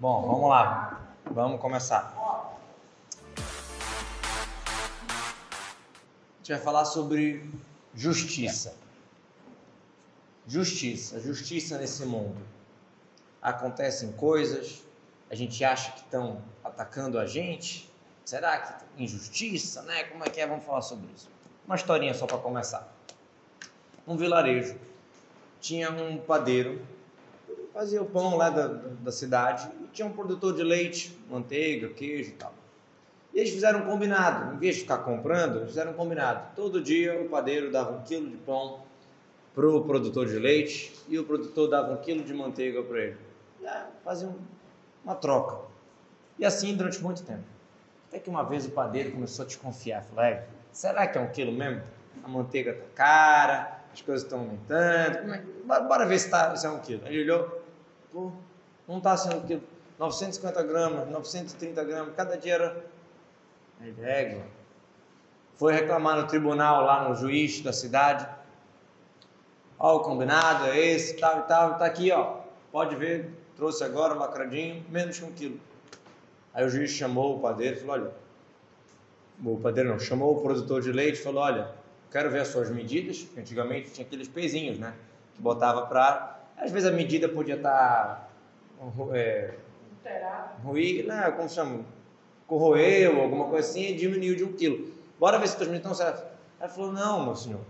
Bom, vamos lá. Vamos começar. A gente vai falar sobre justiça. Justiça, justiça nesse mundo. Acontecem coisas, a gente acha que estão atacando a gente. Será que injustiça, né? Como é que é? Vamos falar sobre isso. Uma historinha só para começar. Um vilarejo tinha um padeiro, fazia o pão lá da, da cidade e tinha um produtor de leite, manteiga, queijo e tal. E eles fizeram um combinado, em vez de ficar comprando, eles fizeram um combinado. Todo dia o padeiro dava um quilo de pão para o produtor de leite e o produtor dava um quilo de manteiga para ele. É, faziam uma troca. E assim durante muito tempo. Até que uma vez o padeiro começou a desconfiar. Falou, é, será que é um quilo mesmo? A manteiga tá cara, as coisas estão aumentando. É? Bora, ver se, tá, se é um quilo. Ele olhou, pô, não está sendo um quilo. 950 gramas, 930 gramas, cada dia era. Régua. Foi reclamar no tribunal, lá no juiz da cidade. Ó, o combinado é esse, tal e tal, tá aqui, ó. Pode ver, trouxe agora, lacradinho, menos que um quilo. Aí o juiz chamou o padeiro e falou: olha, o padeiro não, chamou o produtor de leite e falou: olha, quero ver as suas medidas. Antigamente tinha aqueles pezinhos, né? Que botava para. Às vezes a medida podia estar. Tá, é, ruim, né? Como chama? Corroeu, alguma coisa assim, e diminuiu de um quilo. Bora ver se as medidas estão certas. Aí falou: não, meu senhor,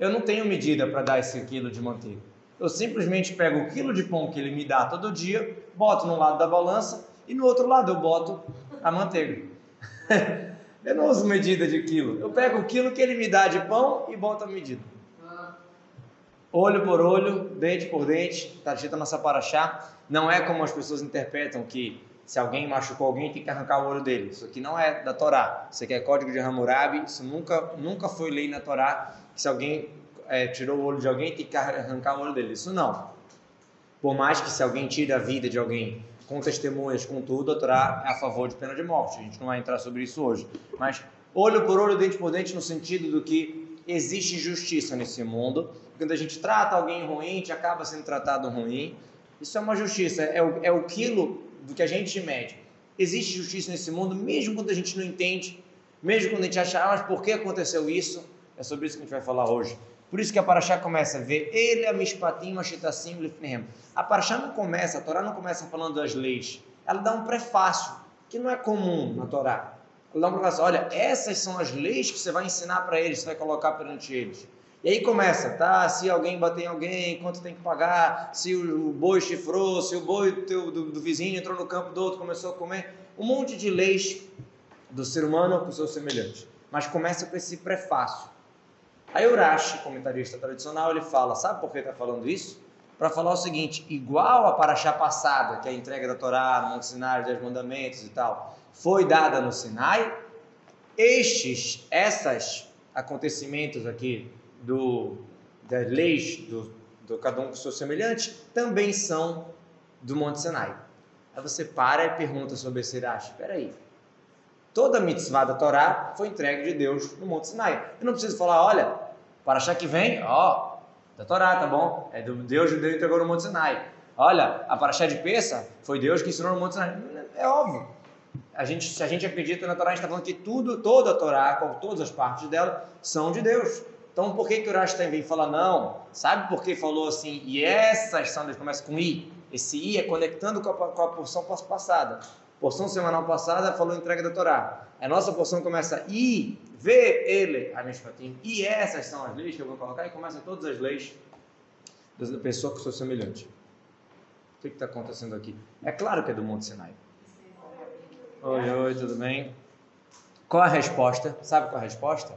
eu não tenho medida para dar esse quilo de manteiga. Eu simplesmente pego o quilo de pão que ele me dá todo dia, boto num lado da balança e no outro lado eu boto a manteiga. eu não uso medida de quilo. Eu pego o quilo que ele me dá de pão e boto a medida. Olho por olho, dente por dente, está escrito nossa paraxá. Não é como as pessoas interpretam que se alguém machucou alguém tem que arrancar o olho dele. Isso aqui não é da Torá. Isso aqui é código de Hammurabi. Isso nunca, nunca foi lei na Torá que se alguém é, tirou o olho de alguém tem que arrancar o olho dele. Isso não. Por mais que se alguém tire a vida de alguém com testemunhas, com tudo, a Torá é a favor de pena de morte. A gente não vai entrar sobre isso hoje. Mas olho por olho, dente por dente, no sentido do que existe justiça nesse mundo. Quando a gente trata alguém ruim, a gente acaba sendo tratado ruim. Isso é uma justiça, é o, é o quilo do que a gente mede. Existe justiça nesse mundo, mesmo quando a gente não entende, mesmo quando a gente acha, ah, mas por que aconteceu isso? É sobre isso que a gente vai falar hoje. Por isso que a Paraxá começa a ver ele, a Mishpatim, Mashitasim, Lifnehem. A Paraxá não começa, a Torá não começa falando das leis. Ela dá um prefácio, que não é comum na Torá. Dá um prefácio, olha, essas são as leis que você vai ensinar para eles, você vai colocar perante eles. E aí começa, tá? Se alguém bater em alguém, quanto tem que pagar? Se o boi chifrou, se o boi do, do, do vizinho entrou no campo do outro, começou a comer. Um monte de leis do ser humano com o seu semelhante. Mas começa com esse prefácio. Aí o Rashi, comentarista tradicional, ele fala, sabe por que está falando isso? Para falar o seguinte, igual a paraxá passada, que é a entrega da Torá, no Monte Sinai, Dez Mandamentos e tal, foi dada no Sinai, estes, essas acontecimentos aqui do, das leis do, do cada um com seu semelhante, também são do Monte Sinai. Aí você para e pergunta sobre esse Rashi, espera aí, Toda a mitzvah da Torá foi entregue de Deus no Monte Sinai. Eu não preciso falar, olha, para achar que vem, ó, da Torá, tá bom? É do Deus que Deus entregou no Monte Sinai. Olha, a Paraxá de Peça foi Deus que ensinou no Monte Sinai. É óbvio. A gente, se a gente acredita na Torá, a gente está falando que tudo, toda a Torá, com todas as partes dela, são de Deus. Então, por que, que o Urash também fala não? Sabe por que falou assim, e essas são, começa com I? Esse I é conectando com a, com a porção passada porção semanal passada falou entrega da Torá. A nossa porção começa e vê ele, a Mishpatim, e essas são as leis que eu vou colocar, e começa todas as leis da pessoa que sou semelhante. O que está acontecendo aqui? É claro que é do Monte Sinai. Oi, oi, tudo bem? Qual a resposta? Sabe qual a resposta?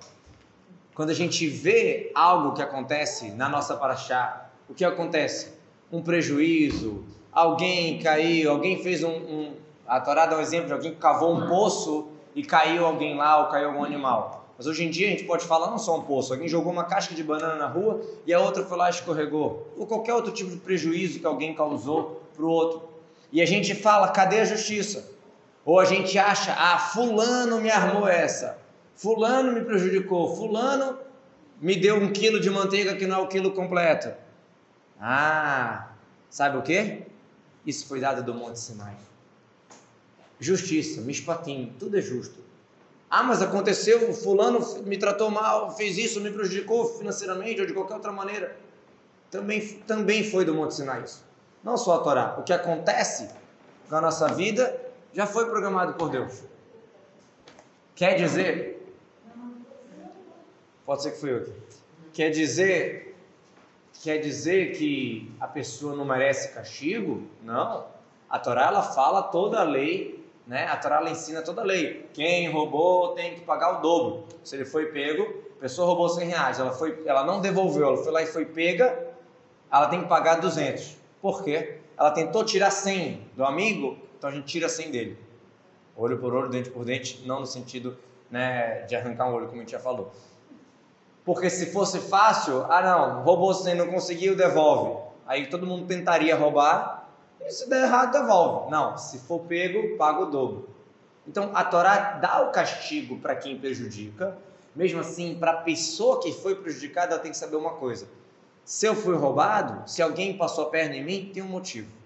Quando a gente vê algo que acontece na nossa paraxá, o que acontece? Um prejuízo, alguém caiu, alguém fez um, um a Torá dá um exemplo de alguém que cavou um poço e caiu alguém lá ou caiu algum animal. Mas hoje em dia a gente pode falar não só um poço, alguém jogou uma casca de banana na rua e a outra foi lá e escorregou. Ou qualquer outro tipo de prejuízo que alguém causou para o outro. E a gente fala, cadê a justiça? Ou a gente acha, ah, fulano me armou essa, fulano me prejudicou, fulano me deu um quilo de manteiga que não é o quilo completo. Ah, sabe o que? Isso foi dado do Monte Sinai. Justiça, mispatim, tudo é justo. Ah, mas aconteceu, fulano me tratou mal, fez isso, me prejudicou financeiramente ou de qualquer outra maneira. Também, também foi do Monte Sinai isso. Não só a Torá. O que acontece na nossa vida já foi programado por Deus. Quer dizer, pode ser que foi eu. Quer dizer, quer dizer que a pessoa não merece castigo? Não. A Torá ela fala toda a lei, né? A Torá ela ensina toda a lei. Quem roubou tem que pagar o dobro. Se ele foi pego, a pessoa roubou 100 reais, ela foi, ela não devolveu, ela foi lá e foi pega, ela tem que pagar 200. Por quê? Ela tentou tirar 100 do amigo, então a gente tira 100 dele olho por olho, dente por dente, não no sentido né, de arrancar um olho, como a gente já falou. Porque se fosse fácil, ah não, roubou sem não conseguiu, devolve. Aí todo mundo tentaria roubar, e se der errado, devolve. Não, se for pego, paga o dobro. Então a Torá dá o castigo para quem prejudica, mesmo assim, para a pessoa que foi prejudicada, ela tem que saber uma coisa. Se eu fui roubado, se alguém passou a perna em mim, tem um motivo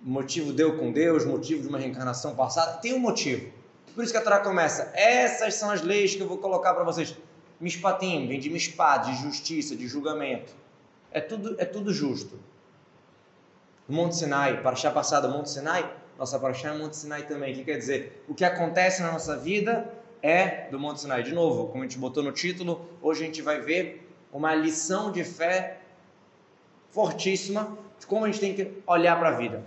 motivo deu com Deus, motivo de uma reencarnação passada, tem um motivo. Por isso que a Torá começa, essas são as leis que eu vou colocar para vocês. Mishpatim, vem de mishpat, de justiça, de julgamento. É tudo, é tudo justo. Monte Sinai, Paraxá passada, Monte Sinai, nossa Paraxá é Monte Sinai também. O que quer dizer? O que acontece na nossa vida é do Monte Sinai. De novo, como a gente botou no título, hoje a gente vai ver uma lição de fé fortíssima de como a gente tem que olhar para a vida.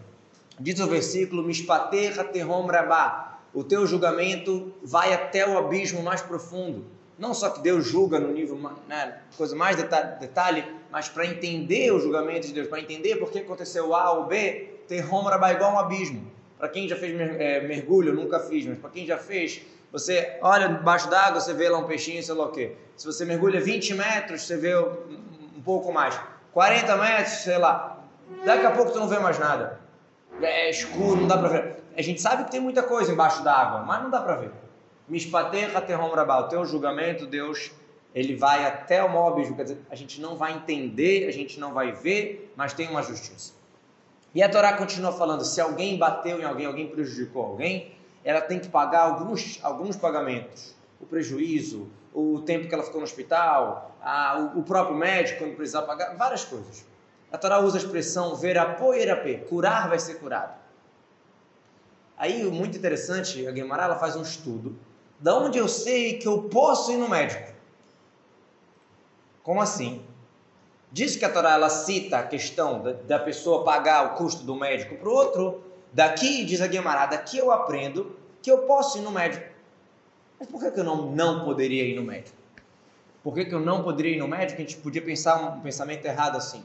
Diz o versículo: Mishpaterra terrom rabá. O teu julgamento vai até o abismo mais profundo. Não só que Deus julga no nível, né, coisa mais detalhe, mas para entender o julgamento de Deus, para entender por que aconteceu A ou B, terrom rabá é igual um abismo. Para quem já fez é, mergulho, nunca fiz, mas para quem já fez, você olha debaixo d'água, você vê lá um peixinho, sei lá o quê. Se você mergulha 20 metros, você vê um pouco mais. 40 metros, sei lá. Daqui a pouco tu não vê mais nada é escuro, não dá para ver. A gente sabe que tem muita coisa embaixo d'água, mas não dá para ver. Mishpaterra terrom rabal, o teu julgamento, Deus, ele vai até o abismo, quer dizer, a gente não vai entender, a gente não vai ver, mas tem uma justiça. E a Torá continua falando, se alguém bateu em alguém, alguém prejudicou alguém, ela tem que pagar alguns, alguns pagamentos. O prejuízo, o tempo que ela ficou no hospital, a, o, o próprio médico quando precisar pagar, várias coisas. A Torá usa a expressão verapô erapê, curar vai ser curado. Aí, muito interessante, a Guimarães ela faz um estudo. Da onde eu sei que eu posso ir no médico? Como assim? Diz que a Torá ela cita a questão da, da pessoa pagar o custo do médico para o outro. Daqui, diz a Guimarães, daqui eu aprendo que eu posso ir no médico. Mas por que, que eu não, não poderia ir no médico? Por que, que eu não poderia ir no médico? A gente podia pensar um pensamento errado assim.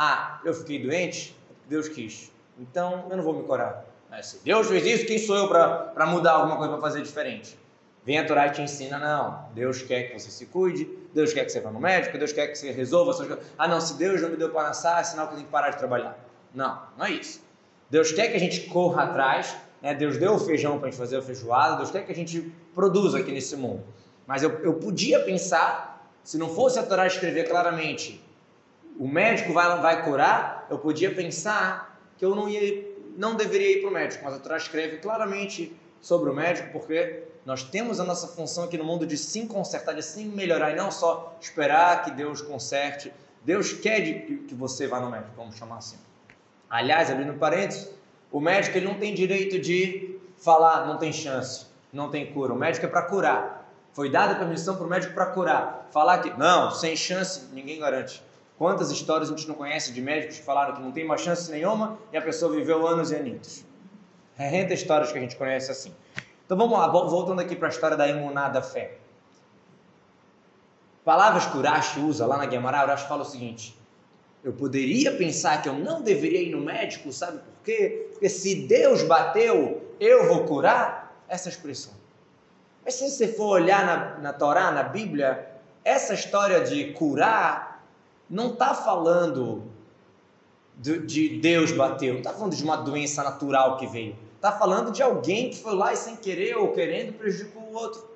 Ah, eu fiquei doente, Deus quis. Então eu não vou me curar. Mas se Deus fez isso, quem sou eu para mudar alguma coisa para fazer diferente? Vem a Torá e te ensina, não. Deus quer que você se cuide, Deus quer que você vá no médico, Deus quer que você resolva suas coisas. Ah, não, se Deus não me deu para nascer, é sinal que tenho que parar de trabalhar. Não, não é isso. Deus quer que a gente corra atrás, né? Deus deu o feijão para a gente fazer a feijoada, Deus quer que a gente produza aqui nesse mundo. Mas eu, eu podia pensar, se não fosse a Torá escrever claramente o médico vai, vai curar, eu podia pensar que eu não, ia, não deveria ir para o médico, mas a Torá escreve claramente sobre o médico, porque nós temos a nossa função aqui no mundo de sim consertar, de sim melhorar, e não só esperar que Deus conserte. Deus quer que você vá no médico, vamos chamar assim. Aliás, abrindo parênteses, o médico ele não tem direito de falar, não tem chance, não tem cura. O médico é para curar. Foi dada permissão para o médico para curar. Falar que, não, sem chance, ninguém garante. Quantas histórias a gente não conhece de médicos que falaram que não tem mais chance nenhuma e a pessoa viveu anos e anos? É renta histórias que a gente conhece assim. Então vamos lá, voltando aqui para a história da imunada fé. Palavras que Urashi usa lá na Guimarães, Urashi fala o seguinte: eu poderia pensar que eu não deveria ir no médico, sabe por quê? Porque se Deus bateu, eu vou curar? Essa expressão. Mas se você for olhar na, na Torá, na Bíblia, essa história de curar não está falando de, de, Deus bateu, não está falando de uma doença natural que veio. Está falando de alguém que foi lá e sem querer ou querendo prejudicou o outro.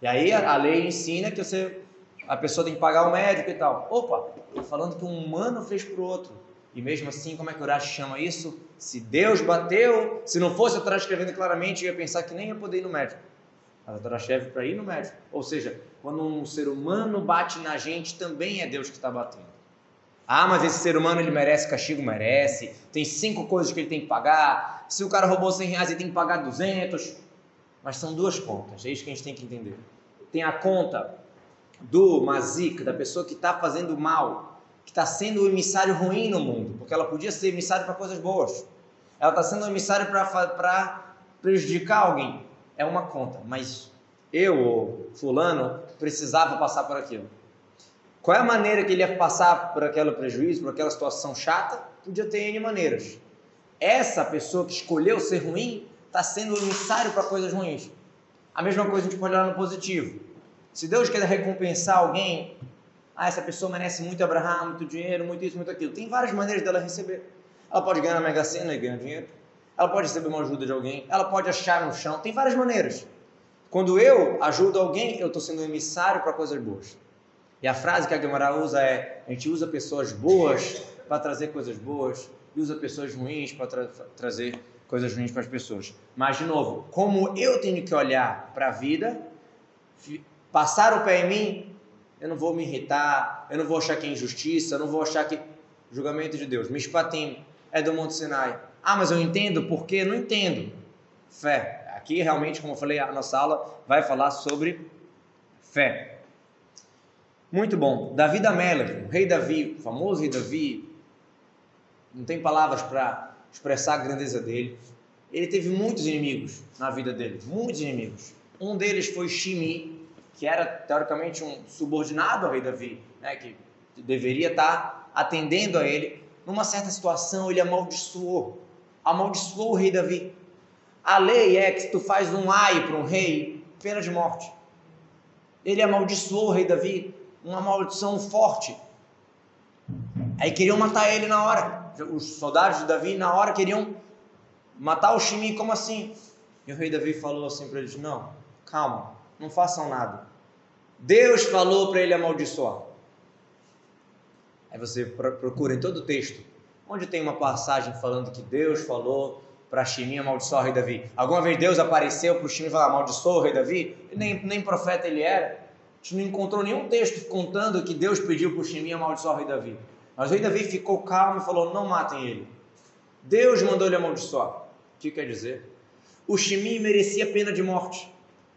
E aí a, a lei ensina que você, a pessoa tem que pagar o médico e tal. Opa, está falando que um humano fez para o outro. E mesmo assim, como é que o Urashi chama isso? se Deus bateu, se não fosse a Torá escrevendo claramente, eu ia pensar que nem ia poder ir no médico. A Torá escreve para ir no médico. Ou seja, quando um ser humano bate na gente, também é Deus que está batendo. Ah, mas esse ser humano ele merece castigo? Merece. Tem cinco coisas que ele tem que pagar. Se o cara roubou 100 reais, ele tem que pagar 200. Mas são duas contas, é isso que a gente tem que entender. Tem a conta do mazik, da pessoa que está fazendo mal, que está sendo o emissário ruim no mundo, porque ela podia ser emissário para coisas boas. Ela está sendo um emissário para prejudicar alguém. É uma conta, mas eu, ou fulano, precisava passar por aquilo. Qual é a maneira que ele ia passar por aquele prejuízo, por aquela situação chata? Podia ter N maneiras. Essa pessoa que escolheu ser ruim está sendo emissário para coisas ruins. A mesma coisa a gente pode olhar no positivo. Se Deus quer recompensar alguém, ah, essa pessoa merece muito Abraão, muito dinheiro, muito isso, muito aquilo. Tem várias maneiras dela receber. Ela pode ganhar na Mega Sena e ganhar dinheiro. Ela pode receber uma ajuda de alguém. Ela pode achar no chão. Tem várias maneiras. Quando eu ajudo alguém, eu estou sendo um emissário para coisas boas. E a frase que a Gemara usa é: a gente usa pessoas boas para trazer coisas boas e usa pessoas ruins para tra trazer coisas ruins para as pessoas. Mas, de novo, como eu tenho que olhar para a vida, passar o pé em mim, eu não vou me irritar, eu não vou achar que é injustiça, eu não vou achar que julgamento de Deus. Mishpatim é do Monte Sinai. Ah, mas eu entendo por quê? Não entendo. Fé. Aqui, realmente, como eu falei, a nossa aula vai falar sobre fé. Muito bom. Davi da Melech, o rei Davi, o famoso rei Davi, não tem palavras para expressar a grandeza dele. Ele teve muitos inimigos na vida dele, muitos inimigos. Um deles foi Shimi, que era teoricamente um subordinado ao rei Davi, né, que deveria estar atendendo a ele. Numa certa situação, ele amaldiçoou, amaldiçoou o rei Davi. A lei é que se tu faz um ai para um rei, pena de morte. Ele amaldiçoou o rei Davi, uma maldição forte. Aí queriam matar ele na hora os soldados de Davi, na hora, queriam matar o Shimi, como assim? E o rei Davi falou assim para eles: Não, calma, não façam nada. Deus falou para ele amaldiçoar. Aí você procura em todo o texto, onde tem uma passagem falando que Deus falou para Shimi amaldiçoar o rei Davi. Alguma vez Deus apareceu para o Shimi e falou: amaldiçoou o rei Davi? Nem, nem profeta ele era. A gente não encontrou nenhum texto contando que Deus pediu para o Shimi amaldiçoar o rei Davi. Mas o rei Davi ficou calmo e falou: Não matem ele. Deus mandou ele amaldiçoar. O que quer dizer? O Shimi merecia pena de morte.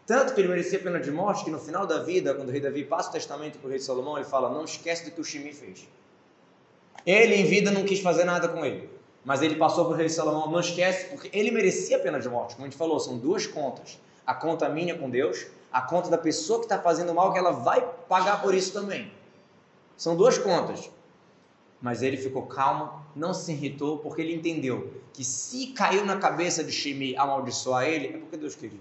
Tanto que ele merecia pena de morte que no final da vida, quando o rei Davi passa o testamento para o rei Salomão, ele fala: Não esquece do que o Shimi fez. Ele em vida não quis fazer nada com ele. Mas ele passou para o rei Salomão: Não esquece, porque ele merecia pena de morte. Como a gente falou, são duas contas: a conta minha com Deus, a conta da pessoa que está fazendo mal, que ela vai pagar por isso também. São duas contas. Mas ele ficou calmo, não se irritou, porque ele entendeu que se caiu na cabeça de Shimi amaldiçoar ele, é porque Deus queria.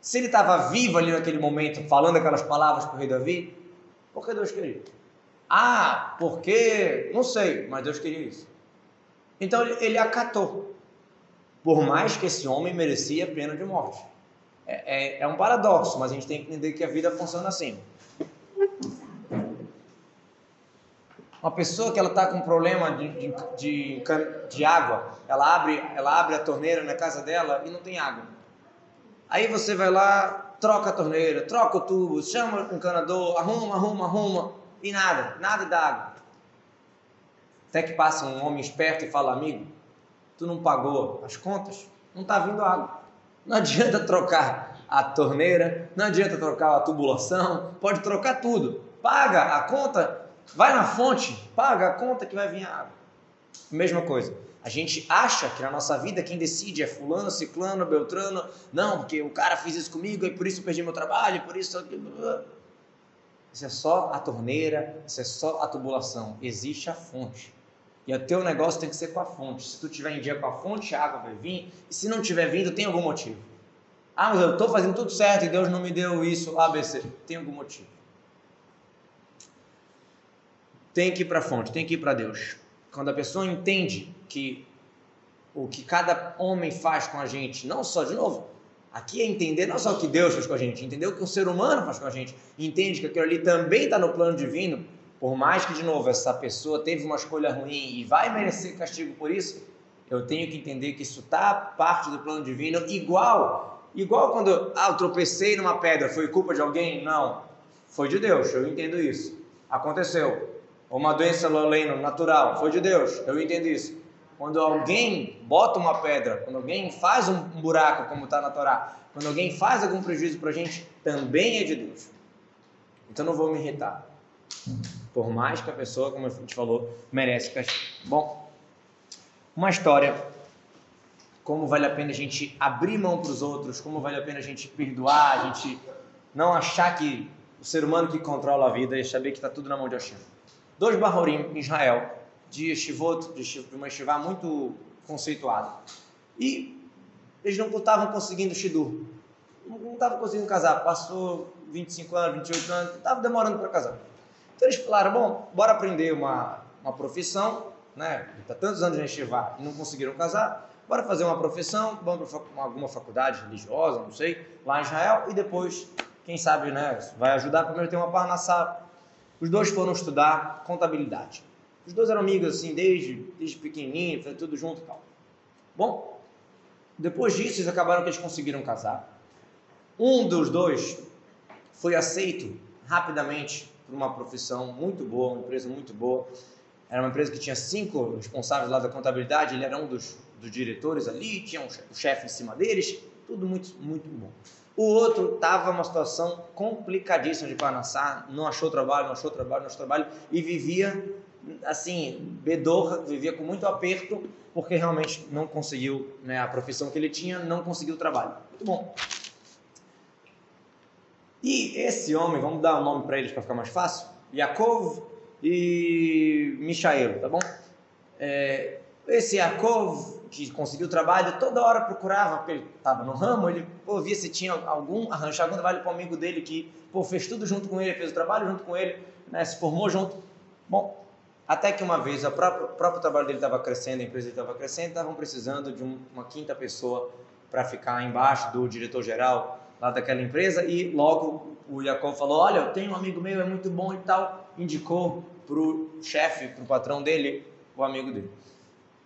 Se ele estava vivo ali naquele momento, falando aquelas palavras para o rei Davi, porque Deus queria. Ah, porque, não sei, mas Deus queria isso. Então ele, acatou. Por mais que esse homem merecia pena de morte. É, é, é um paradoxo, mas a gente tem que entender que a vida funciona assim. Uma pessoa que ela está com problema de, de, de, de, água, ela abre, ela abre a torneira na casa dela e não tem água. Aí você vai lá, troca a torneira, troca o tubo, chama um encanador, arruma, arruma, arruma, e nada, nada dá água. Até que passa um homem esperto e fala, amigo, tu não pagou as contas? Não está vindo água. Não adianta trocar a torneira, não adianta trocar a tubulação, pode trocar tudo. Paga a conta Vai na fonte, paga a conta que vai vir a água. Mesma coisa. A gente acha que na nossa vida quem decide é fulano, ciclano, beltrano. Não, porque o cara fez isso comigo e por isso eu perdi meu trabalho, por isso... Isso é só a torneira, isso é só a tubulação. Existe a fonte. E o teu negócio tem que ser com a fonte. Se tu tiver em dia com a fonte, a água vai vir. E se não tiver vindo, tem algum motivo. Ah, mas eu estou fazendo tudo certo e Deus não me deu isso, ABC. Tem algum motivo tem que ir para a fonte, tem que ir para Deus. Quando a pessoa entende que o que cada homem faz com a gente, não só, de novo, aqui é entender não só o que Deus faz com a gente, entender o que o ser humano faz com a gente, entende que aquilo ali também está no plano divino, por mais que, de novo, essa pessoa teve uma escolha ruim e vai merecer castigo por isso, eu tenho que entender que isso está parte do plano divino, igual, igual quando ah, eu tropecei numa pedra, foi culpa de alguém? Não, foi de Deus, eu entendo isso. Aconteceu. Uma doença loleno natural, foi de Deus, eu entendo isso. Quando alguém bota uma pedra, quando alguém faz um buraco, como está na Torá, quando alguém faz algum prejuízo para a gente, também é de Deus. Então não vou me irritar. Por mais que a pessoa, como a gente falou, merece castigo. Bom, uma história. Como vale a pena a gente abrir mão para os outros, como vale a pena a gente perdoar, a gente não achar que o ser humano que controla a vida e saber que está tudo na mão de Hashem. Dois Bahorim em Israel, de Shivot, de uma Shivá muito conceituada. E eles não estavam conseguindo Shidur. Não estavam conseguindo casar. Passou 25 anos, 28 anos, estava demorando para casar. Então eles falaram, bom, bora aprender uma, uma profissão né? Está tantos anos em Yeshiva e não conseguiram casar, bora fazer uma profissão, vamos para alguma faculdade religiosa, não sei, lá em Israel, e depois, quem sabe, né, vai ajudar primeiro ter uma parnassá. Os dois foram estudar contabilidade. Os dois eram amigos assim desde, desde pequenininho, foi tudo junto e tal. Bom, depois disso eles acabaram que eles conseguiram casar. Um dos dois foi aceito rapidamente por uma profissão muito boa, uma empresa muito boa. Era uma empresa que tinha cinco responsáveis lá da contabilidade, ele era um dos, dos diretores ali, tinha um chefe em cima deles, tudo muito, muito bom. O outro estava numa situação complicadíssima de Panassá, não achou trabalho, não achou trabalho, não achou trabalho, e vivia assim, bedorra, vivia com muito aperto, porque realmente não conseguiu, né, a profissão que ele tinha, não conseguiu o trabalho. Muito bom. E esse homem, vamos dar um nome para eles para ficar mais fácil, Yaakov e Michael, tá bom? É, esse Yaakov, que conseguiu trabalho, toda hora procurava, porque ele estava no ramo, ele pô, via se tinha algum, arranjar algum trabalho para um amigo dele que pô, fez tudo junto com ele, fez o trabalho junto com ele, né, se formou junto. Bom, até que uma vez o próprio, próprio trabalho dele estava crescendo, a empresa estava crescendo, estavam precisando de um, uma quinta pessoa para ficar embaixo do diretor-geral lá daquela empresa e logo o Jacob falou, olha, eu tenho um amigo meu, é muito bom e tal, indicou para o chefe, para o patrão dele, o amigo dele.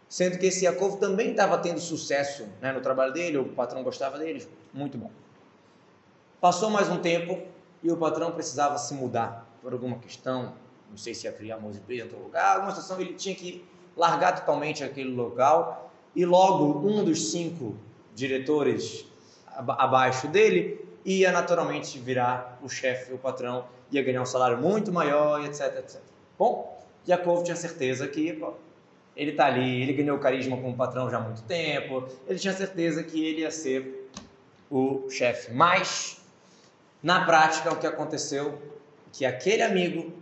Sendo que esse Jacob também estava tendo sucesso né, no trabalho dele, o patrão gostava dele, muito bom. Passou mais um tempo e o patrão precisava se mudar por alguma questão, não sei se ia criar uma empresa em outro lugar, alguma situação, ele tinha que largar totalmente aquele local e logo um dos cinco diretores abaixo dele ia naturalmente virar o chefe, o patrão, ia ganhar um salário muito maior, etc, etc. Bom, Jacob tinha certeza que pô, ele está ali, ele ganhou carisma como patrão já há muito tempo, ele tinha certeza que ele ia ser o chefe. Mas, na prática, o que aconteceu, que aquele amigo,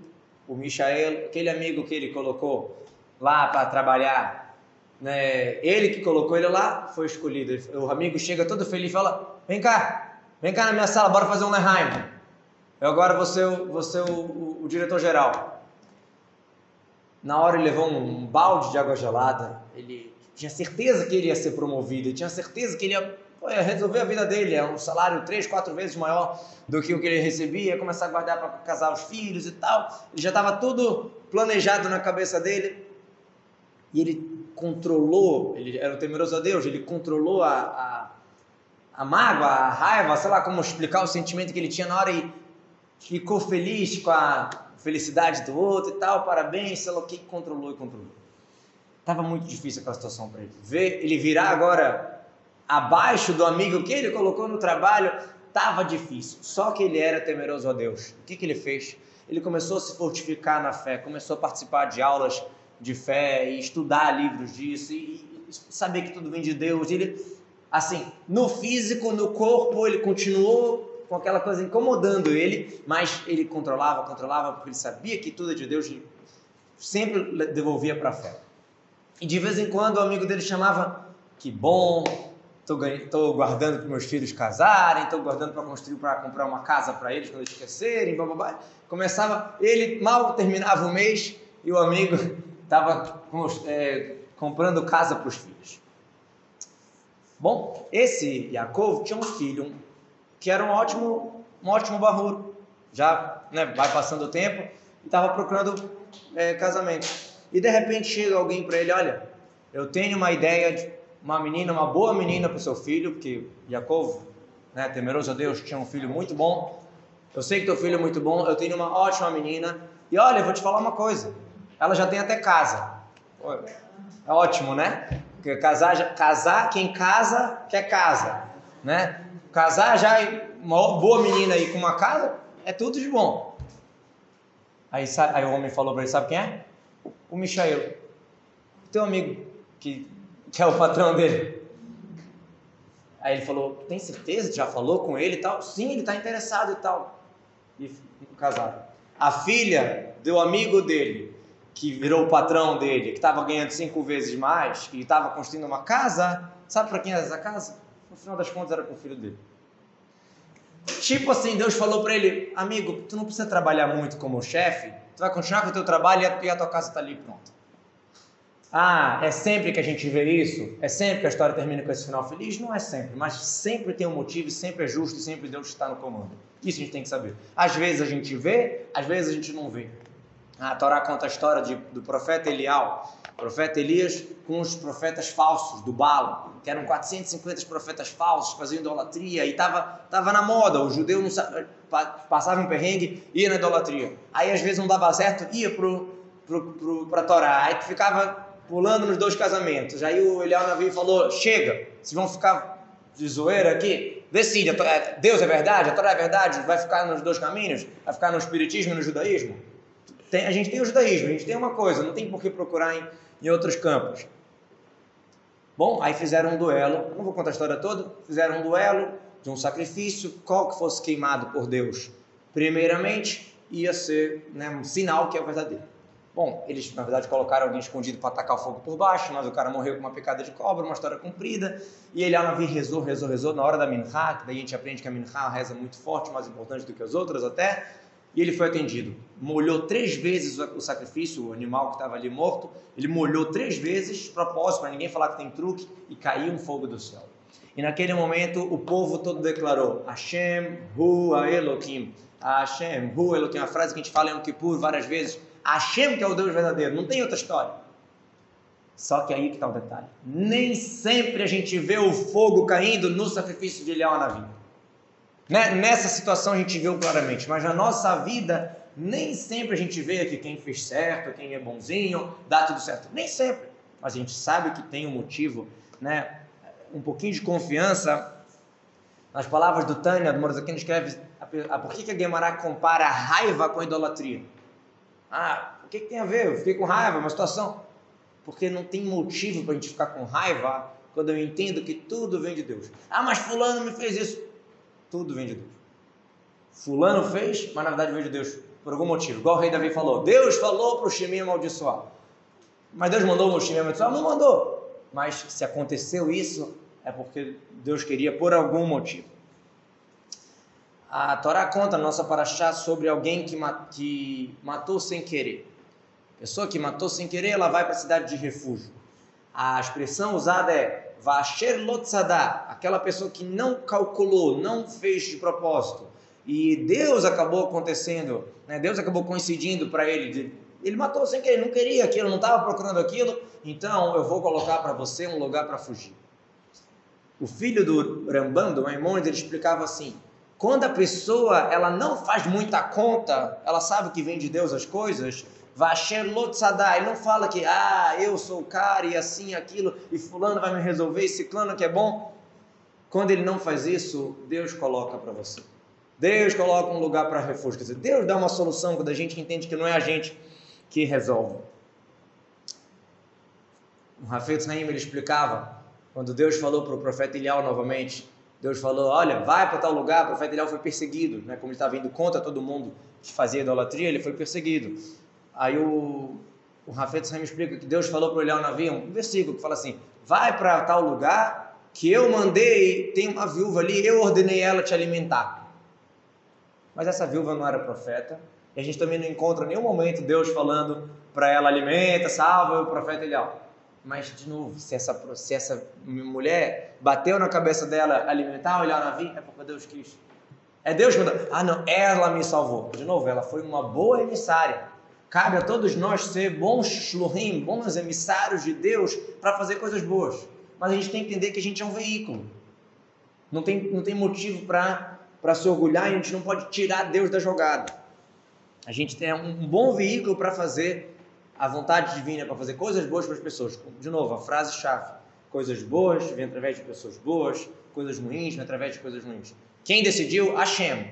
o Michael, aquele amigo que ele colocou lá para trabalhar, né, ele que colocou ele lá, foi escolhido. O amigo chega todo feliz e fala, vem cá, Vem cá na minha sala, bora fazer um Leheim. Eu agora vou ser, o, vou ser o, o, o diretor-geral. Na hora ele levou um, balde de água gelada. Ele tinha certeza que ele ia ser promovido. Ele tinha certeza que ele ia, ia resolver a vida dele. É um salário três, quatro vezes maior do que o que ele recebia. Ia começar a guardar para casar os filhos e tal. Ele já estava tudo planejado na cabeça dele. E ele controlou, ele era o temeroso a Deus, ele controlou a, a a mágoa, a raiva, sei lá como explicar o sentimento que ele tinha na hora e ficou feliz com a felicidade do outro e tal, parabéns, sei lá o que, controlou e controlou. Tava muito difícil aquela situação para ele. Ver ele virar agora abaixo do amigo que ele colocou no trabalho, tava difícil. Só que ele era temeroso a Deus. O que, que ele fez? Ele começou a se fortificar na fé, começou a participar de aulas de fé e estudar livros disso e saber que tudo vem de Deus. Ele assim, no físico, no corpo, ele continuou com aquela coisa incomodando ele, mas ele controlava, controlava, porque ele sabia que tudo é de Deus, ele sempre devolvia para a fé. E de vez em quando o amigo dele chamava, que bom, estou guardando para meus filhos casarem, estou guardando para construir, para comprar uma casa para eles quando eles esquecerem, blá, blá, blá. Começava, ele mal terminava o mês e o amigo estava é, comprando casa para os filhos. Bom, esse Yaakov tinha um filho que era um ótimo, um ótimo barro. Já né, vai passando o tempo e estava procurando é, casamento. E de repente chega alguém para ele, olha, eu tenho uma ideia de uma menina, uma boa menina para o seu filho, porque Jacob, né, temeroso a Deus, tinha um filho muito bom. Eu sei que teu filho é muito bom, eu tenho uma ótima menina. E olha, eu vou te falar uma coisa, ela já tem até casa. É ótimo, né? Porque casar, casar, quem casa, quer casa, né? Casar já uma boa menina aí com uma casa, é tudo de bom. Aí, aí o homem falou para ele, sabe quem é? O Michael, teu amigo que, que é o patrão dele. Aí ele falou, tem certeza? Já falou com ele e tal? Sim, ele está interessado e tal. E casaram. A filha do amigo dele, que virou o patrão dele, que estava ganhando cinco vezes mais, que estava construindo uma casa, sabe para quem era essa casa? No final das contas era com o filho dele. Tipo assim, Deus falou para ele, amigo, tu não precisa trabalhar muito como chefe, tu vai continuar com o teu trabalho e a tua casa está ali pronta. Ah, é sempre que a gente vê isso? É sempre que a história termina com esse final feliz? Não é sempre, mas sempre tem um motivo, sempre é justo e sempre Deus está no comando. Isso a gente tem que saber. Às vezes a gente vê, às vezes a gente não vê. A Torá conta a história de, do profeta Elial, profeta Elias com os profetas falsos do Balo, que eram 450 profetas falsos, faziam idolatria e estava tava na moda. O judeu não passava um perrengue, ia na idolatria. Aí às vezes não dava certo, ia para pro, pro, pro, a Torá. Aí ficava pulando nos dois casamentos. Aí o Navi falou: chega, vocês vão ficar de zoeira aqui? Decide, Deus é verdade, a Torá é verdade, vai ficar nos dois caminhos? Vai ficar no espiritismo e no judaísmo? Tem, a gente tem o judaísmo, a gente tem uma coisa, não tem por que procurar em, em outros campos. Bom, aí fizeram um duelo, não vou contar a história toda, fizeram um duelo de um sacrifício, qual que fosse queimado por Deus. Primeiramente, ia ser né, um sinal que é verdadeiro. Bom, eles na verdade colocaram alguém escondido para atacar o fogo por baixo, mas o cara morreu com uma picada de cobra, uma história comprida. E ele, Anavi, rezou, rezou, rezou na hora da Minha, que daí a gente aprende que a Minha reza muito forte, mais importante do que as outras até. E ele foi atendido. Molhou três vezes o sacrifício, o animal que estava ali morto. Ele molhou três vezes, propósito, para ninguém falar que tem truque, e caiu um fogo do céu. E naquele momento o povo todo declarou: Hashem Hu Elohim. Hashem Hu Elohim, a frase que a gente fala em Yom Kippur várias vezes Hashem que é o Deus verdadeiro, não tem outra história. Só que aí que está o detalhe. Nem sempre a gente vê o fogo caindo no sacrifício de Eliel na vida. Né? Nessa situação a gente viu claramente, mas na nossa vida nem sempre a gente vê que quem fez certo, quem é bonzinho, dá tudo certo. Nem sempre. Mas a gente sabe que tem um motivo, né? um pouquinho de confiança. Nas palavras do Tânia, do Morazakino, escreve a, a, por que, que a Guemará compara a raiva com a idolatria. Ah, o que, que tem a ver? Eu fiquei com raiva, uma situação. Porque não tem motivo para a gente ficar com raiva quando eu entendo que tudo vem de Deus. Ah, mas fulano me fez isso. Tudo vem de Deus. Fulano fez, mas na verdade veio de Deus por algum motivo. Igual o rei Davi falou. Deus falou para o Shimei amaldiçoar. Mas Deus mandou o Shimei amaldiçoar? Não mandou. Mas se aconteceu isso, é porque Deus queria por algum motivo. A Torá conta nossa paraxá sobre alguém que, que matou sem querer. Pessoa que matou sem querer, ela vai para a cidade de refúgio. A expressão usada é Vasher Lotzadá, aquela pessoa que não calculou, não fez de propósito. E Deus acabou acontecendo, né? Deus acabou coincidindo para ele. Ele matou sem querer, não queria aquilo, não estava procurando aquilo, então eu vou colocar para você um lugar para fugir. O filho do Ramban, do Maimonides, ele explicava assim: quando a pessoa ela não faz muita conta, ela sabe que vem de Deus as coisas, Vasher Lotzadá, ele não fala que, ah, eu sou o cara e assim, aquilo, e fulano vai me resolver, e ciclano que é bom. Quando ele não faz isso, Deus coloca para você. Deus coloca um lugar para refúgio. Quer dizer, Deus dá uma solução quando a gente entende que não é a gente que resolve. O Rafet Haim ele explicava, quando Deus falou para o profeta Elial novamente, Deus falou: olha, vai para tal lugar. O profeta Eliel foi perseguido, né? como ele estava indo contra todo mundo que fazia idolatria, ele foi perseguido. Aí o, o Rafet Sam explica que Deus falou para Eliel Navi, um versículo que fala assim: vai para tal lugar que eu mandei, tem uma viúva ali, eu ordenei ela te alimentar. Mas essa viúva não era profeta, e a gente também não encontra nenhum momento Deus falando para ela: alimenta, salva o profeta Eliel. Mas, de novo, se essa, se essa mulher bateu na cabeça dela alimentar, olhar na vida, é porque Deus quis. É Deus que mandou. Ah, não, ela me salvou. De novo, ela foi uma boa emissária. Cabe a todos nós ser bons shlurim, bons emissários de Deus para fazer coisas boas. Mas a gente tem que entender que a gente é um veículo. Não tem, não tem motivo para se orgulhar e a gente não pode tirar Deus da jogada. A gente tem um bom veículo para fazer a vontade divina, para fazer coisas boas para as pessoas. De novo, a frase-chave. Coisas boas vêm através de pessoas boas, coisas ruins vêm através de coisas ruins. Quem decidiu? Hashem.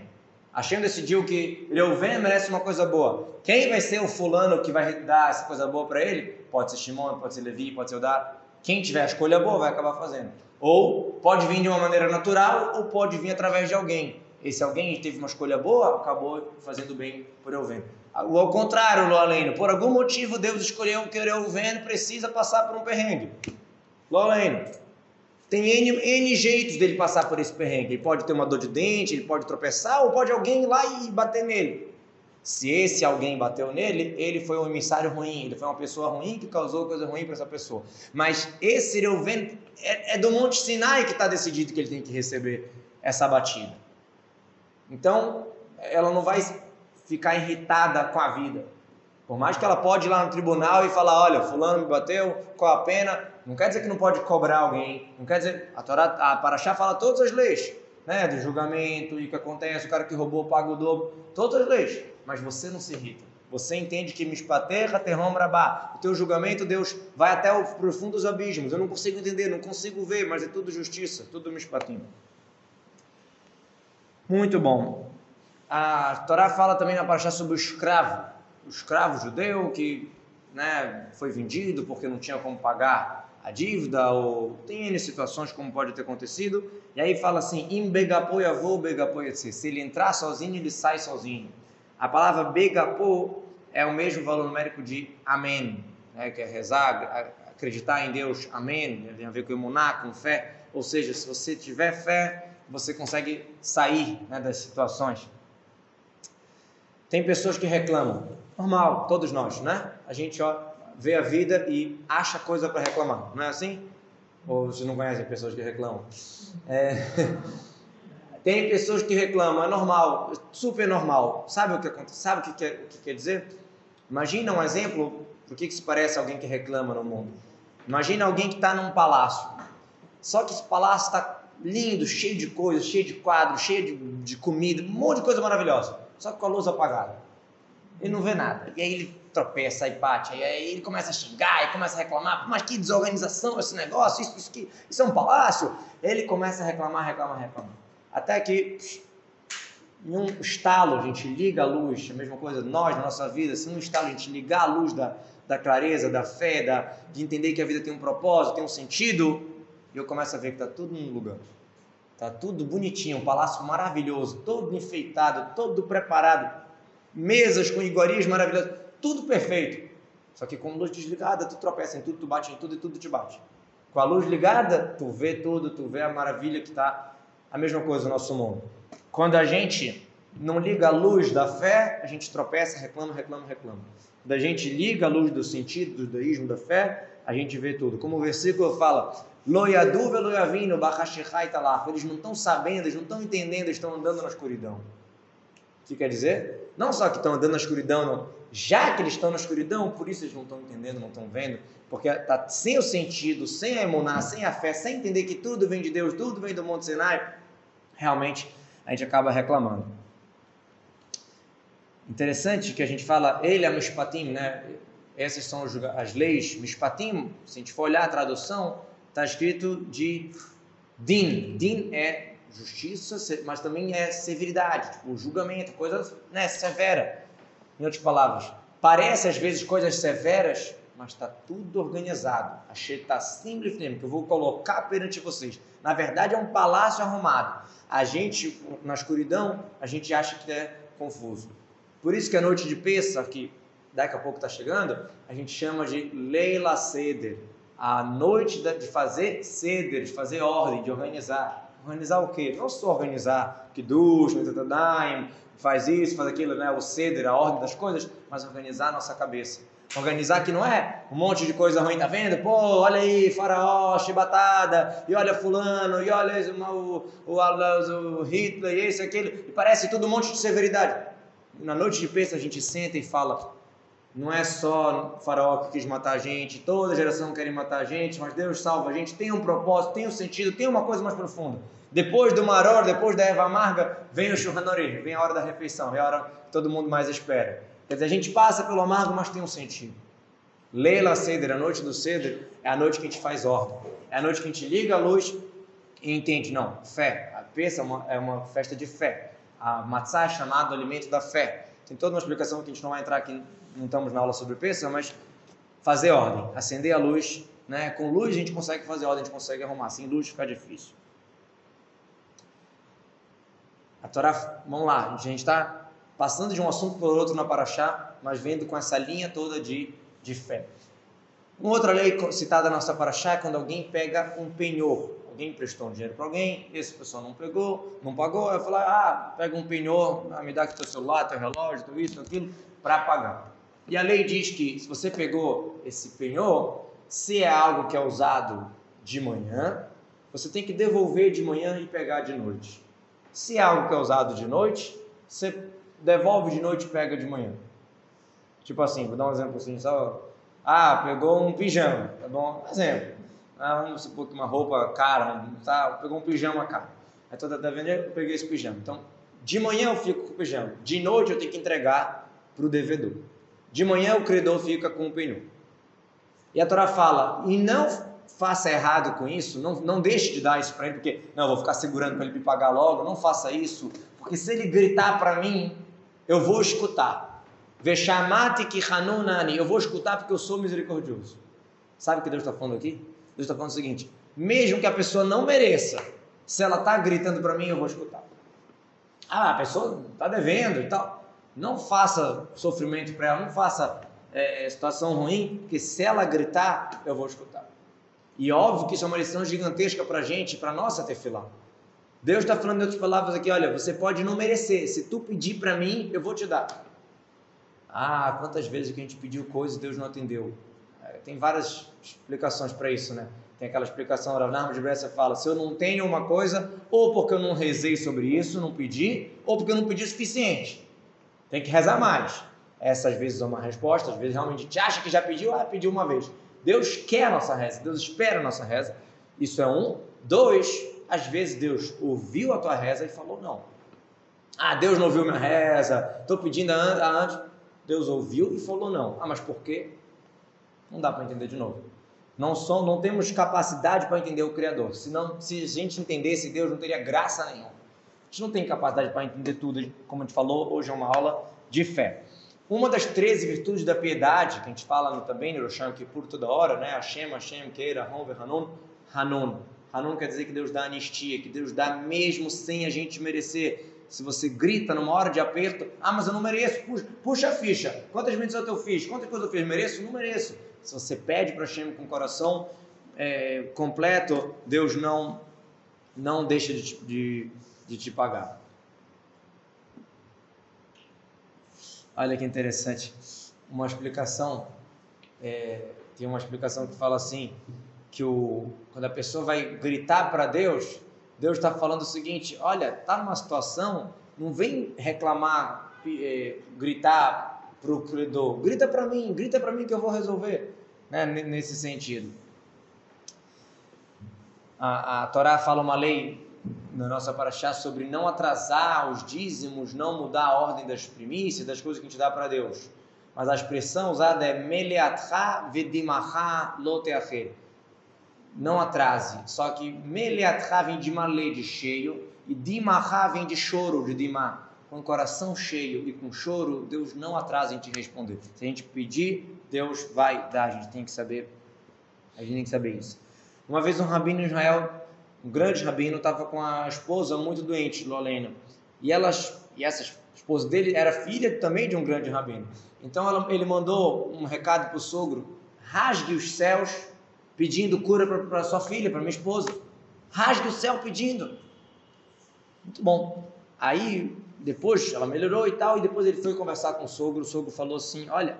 Hashem decidiu que Reuven merece uma coisa boa. Quem vai ser o fulano que vai dar essa coisa boa para ele? Pode ser Shimon, pode ser Levi, pode ser Eudá. Quem tiver a escolha boa vai acabar fazendo. Ou pode vir de uma maneira natural ou pode vir através de alguém. Esse alguém teve uma escolha boa, acabou fazendo bem por Reuven. Ao contrário, Loaleno, por algum motivo Deus escolheu que Reuven precisa passar por um perrengue. Loaleno, tem N, N jeitos dele passar por esse perrengue. Ele pode ter uma dor de dente, ele pode tropeçar, ou pode alguém ir lá e bater nele. Se esse alguém bateu nele, ele foi um emissário ruim, ele foi uma pessoa ruim que causou coisa ruim para essa pessoa. Mas esse Reuven é, é do Monte Sinai que está decidido que ele tem que receber essa batida. Então, ela não vai ficar irritada com a vida. Por mais que ela pode ir lá no tribunal e falar, olha, fulano me bateu, qual a pena? Não quer dizer que não pode cobrar alguém. Não quer dizer. A Torá, a Paraxá fala todas as leis, né? Do julgamento e o que acontece, o cara que roubou paga o dobro, todas as leis. Mas você não se irrita. Você entende que mispaterra terrom rabá. O teu julgamento, Deus, vai até o profundo dos abismos. Eu não consigo entender, não consigo ver, mas é tudo justiça, tudo mispatim. Muito bom. A Torá fala também na Paraxá sobre o escravo. O escravo judeu que né, foi vendido porque não tinha como pagar a dívida, ou tem N situações como pode ter acontecido, e aí fala assim, im begapoiavô begapoiatse, se ele entrar sozinho, ele sai sozinho. A palavra begapô é o mesmo valor numérico de amém, né, que é rezar, acreditar em Deus, amém, né, tem a ver com emuná, com fé, ou seja, se você tiver fé, você consegue sair né, das situações. Tem pessoas que reclamam, normal, todos nós, né? A gente ó, vê a vida e acha coisa para reclamar, não é assim? Ou vocês não conhecem pessoas que reclamam? É... Tem pessoas que reclamam, é normal, super normal. Sabe o que acontece? Sabe o que quer, o que quer dizer? Imagina um exemplo do que, que se parece alguém que reclama no mundo. Imagina alguém que está num palácio. Só que esse palácio está lindo, cheio de coisas, cheio de quadros, cheio de, de comida, um monte de coisa maravilhosa. Só que com a luz apagada. Ele não vê nada. E aí ele tropeça e bate. E aí ele começa a xingar e começa a reclamar. Mas que desorganização esse negócio, isso, isso, isso, isso é um palácio. Ele começa a reclamar, reclamar, reclamar. Até que, em um estalo, a gente liga a luz. A mesma coisa, nós, na nossa vida, se num estalo a gente ligar a luz da, da clareza, da fé, da, de entender que a vida tem um propósito, tem um sentido, eu começo a ver que está tudo no lugar. Está tudo bonitinho, um palácio maravilhoso, todo enfeitado, todo preparado, mesas com iguarias maravilhosas tudo perfeito. Só que com luz desligada, tu tropeça em tudo, tu bate em tudo e tudo te bate. Com a luz ligada, tu vê tudo, tu vê a maravilha que está a mesma coisa no nosso mundo. Quando a gente não liga a luz da fé, a gente tropeça, reclama, reclama, reclama. Quando a gente liga a luz do sentido, do deísmo, da fé, a gente vê tudo. Como o versículo fala, Talach. Eles não estão sabendo, eles não estão entendendo, eles estão andando na escuridão. O que quer dizer? Não só que estão andando na escuridão, não já que eles estão na escuridão, por isso eles não estão entendendo, não estão vendo, porque está sem o sentido, sem a emuná, sem a fé, sem entender que tudo vem de Deus, tudo vem do Monte Sinai, realmente a gente acaba reclamando. Interessante que a gente fala, ele é mishpatim, né? Essas são as leis, mishpatim, se a gente for olhar a tradução, está escrito de din. Din é justiça, mas também é severidade, tipo julgamento, coisa né, severa. Em outras palavras, parece às vezes coisas severas, mas está tudo organizado. Achei está simples que eu vou colocar perante vocês. Na verdade, é um palácio arrumado. A gente, na escuridão, a gente acha que é confuso. Por isso que a noite de Pesach, que daqui a pouco está chegando, a gente chama de Leila Seder. A noite de fazer ceder, de fazer ordem, de organizar. Organizar o quê? Não só organizar que dush, faz isso, faz aquilo, né? o ceder, a ordem das coisas, mas organizar a nossa cabeça. Organizar que não é um monte de coisa ruim, tá vendo? Pô, olha aí, faraó, chibatada, e olha fulano, e olha o, o, o, o Hitler, e esse, aquele, e parece tudo um monte de severidade. Na noite de peça a gente senta e fala, Não é só o faraó que quis matar a gente, toda geração quer matar a gente, mas Deus salva a gente, tem um propósito, tem um sentido, tem uma coisa mais profunda. Depois do maror, depois da erva amarga, vem o churranorê, vem a hora da refeição, vem a hora que todo mundo mais espera. Quer dizer, a gente passa pelo amargo, mas tem um sentido. Leila Seder, a noite do Seder, é a noite que a gente faz ordem. É a noite que a gente liga a luz e entende, não, fé. A peça é uma, é uma festa de fé. A matzah é chamado alimento da fé. Tem toda uma explicação que a gente não vai entrar aqui, não estamos na aula sobre peça, mas fazer ordem, acender a luz. Né? Com luz a gente consegue fazer ordem, a gente consegue arrumar. Sem luz fica difícil. A Torá, vamos lá, a gente está passando de um assunto para outro na Paraxá, mas vendo com essa linha toda de, de fé. Uma outra lei citada na nossa Paraxá é quando alguém pega um penhor. Alguém prestou um dinheiro para alguém, esse pessoa não pegou, não pagou, eu falar, ah, pega um penhor, ah, me dá aqui teu celular, teu relógio, teu isso, aquilo, para pagar. E a lei diz que se você pegou esse penhor, se é algo que é usado de manhã, você tem que devolver de manhã e pegar de noite. Se é algo que é usado de noite, você devolve de noite e pega de manhã. Tipo assim, vou dar um exemplo assim, só. Ah, pegou um pijama, tá bom? Exemplo. Ah, vamos supor que uma roupa cara, tá? Pegou um pijama caro. Aí toda da venda eu peguei esse pijama. Então, de manhã eu fico com o pijama. De noite eu tenho que entregar para o devedor. De manhã o credor fica com o penhor. E a Torá fala, e não faça errado com isso, não, não deixe de dar isso para ele, porque não, vou ficar segurando para ele me pagar logo, não faça isso, porque se ele gritar para mim, eu vou escutar. Veshamati ki hanunani, eu vou escutar porque eu sou misericordioso. Sabe o que Deus está falando aqui? Deus está falando o seguinte: mesmo que a pessoa não mereça, se ela está gritando para mim, eu vou escutar. Ah, a pessoa está devendo e tal. Não faça sofrimento para ela, não faça é, situação ruim, porque se ela gritar, eu vou escutar. E óbvio que isso é uma lição gigantesca para a gente, para nossa tefilá. Deus está falando em outras palavras aqui, olha, você pode não merecer, se tu pedir para mim, eu vou te dar. Ah, quantas vezes que a gente pediu coisas e Deus não atendeu. Tem várias explicações para isso, né? Tem aquela explicação, o Rav de Brescia fala, se eu não tenho uma coisa, ou porque eu não rezei sobre isso, não pedi, ou porque eu não pedi o suficiente. Tem que rezar mais. Essas vezes é uma resposta, às vezes realmente a gente acha que já pediu, ah, pediu uma vez. Deus quer a nossa reza, Deus espera a nossa reza. Isso é um. Dois, às vezes Deus ouviu a tua reza e falou não. Ah, Deus não ouviu minha reza, estou pedindo há antes. Deus ouviu e falou não. Ah, mas por quê? Não dá para entender de novo. Não, som, não temos capacidade para entender o Criador. Senão, se a gente entendesse Deus, não teria graça nenhuma. A gente não tem capacidade para entender tudo. Como a gente falou, hoje é uma aula de fé. Uma das 13 virtudes da piedade, que a gente fala também no Rosham por toda hora, né? Hashem, Hashem, Keira, Honver, Hanun, Hanun. Hanun quer dizer que Deus dá anistia, que Deus dá mesmo sem a gente merecer. Se você grita numa hora de aperto, ah, mas eu não mereço, puxa, puxa a ficha. Quantas vezes eu fiz? Quantas coisas eu fiz? Mereço? Não mereço. Se você pede para Hashem com o coração é, completo, Deus não, não deixa de, de, de te pagar. Olha que interessante. Uma explicação, é, tem uma explicação que fala assim, que o, quando a pessoa vai gritar para Deus, Deus está falando o seguinte, olha, tá numa situação, não vem reclamar, é, gritar o credor, grita para mim, grita para mim que eu vou resolver, né, nesse sentido. A, a Torá fala uma lei na nossa paraxá sobre não atrasar os dízimos, não mudar a ordem das primícias, das coisas que a gente dá para Deus. Mas a expressão usada é meleatcha vedimacha loteache. Não atrase. Só que meleatcha vem de malê, de cheio, e dimacha vem de choro, de dimá. Com o coração cheio e com choro, Deus não atrasa em te responder. Se a gente pedir, Deus vai dar. A gente tem que saber, a gente tem que saber isso. Uma vez um rabino em Israel um grande rabino estava com a esposa muito doente, Lolena. E elas, e essa esposa dele era filha também de um grande rabino. Então ela, ele mandou um recado para o sogro: rasgue os céus pedindo cura para sua filha, para minha esposa. Rasgue o céu pedindo. Muito bom. Aí depois ela melhorou e tal, e depois ele foi conversar com o sogro. O sogro falou assim: Olha,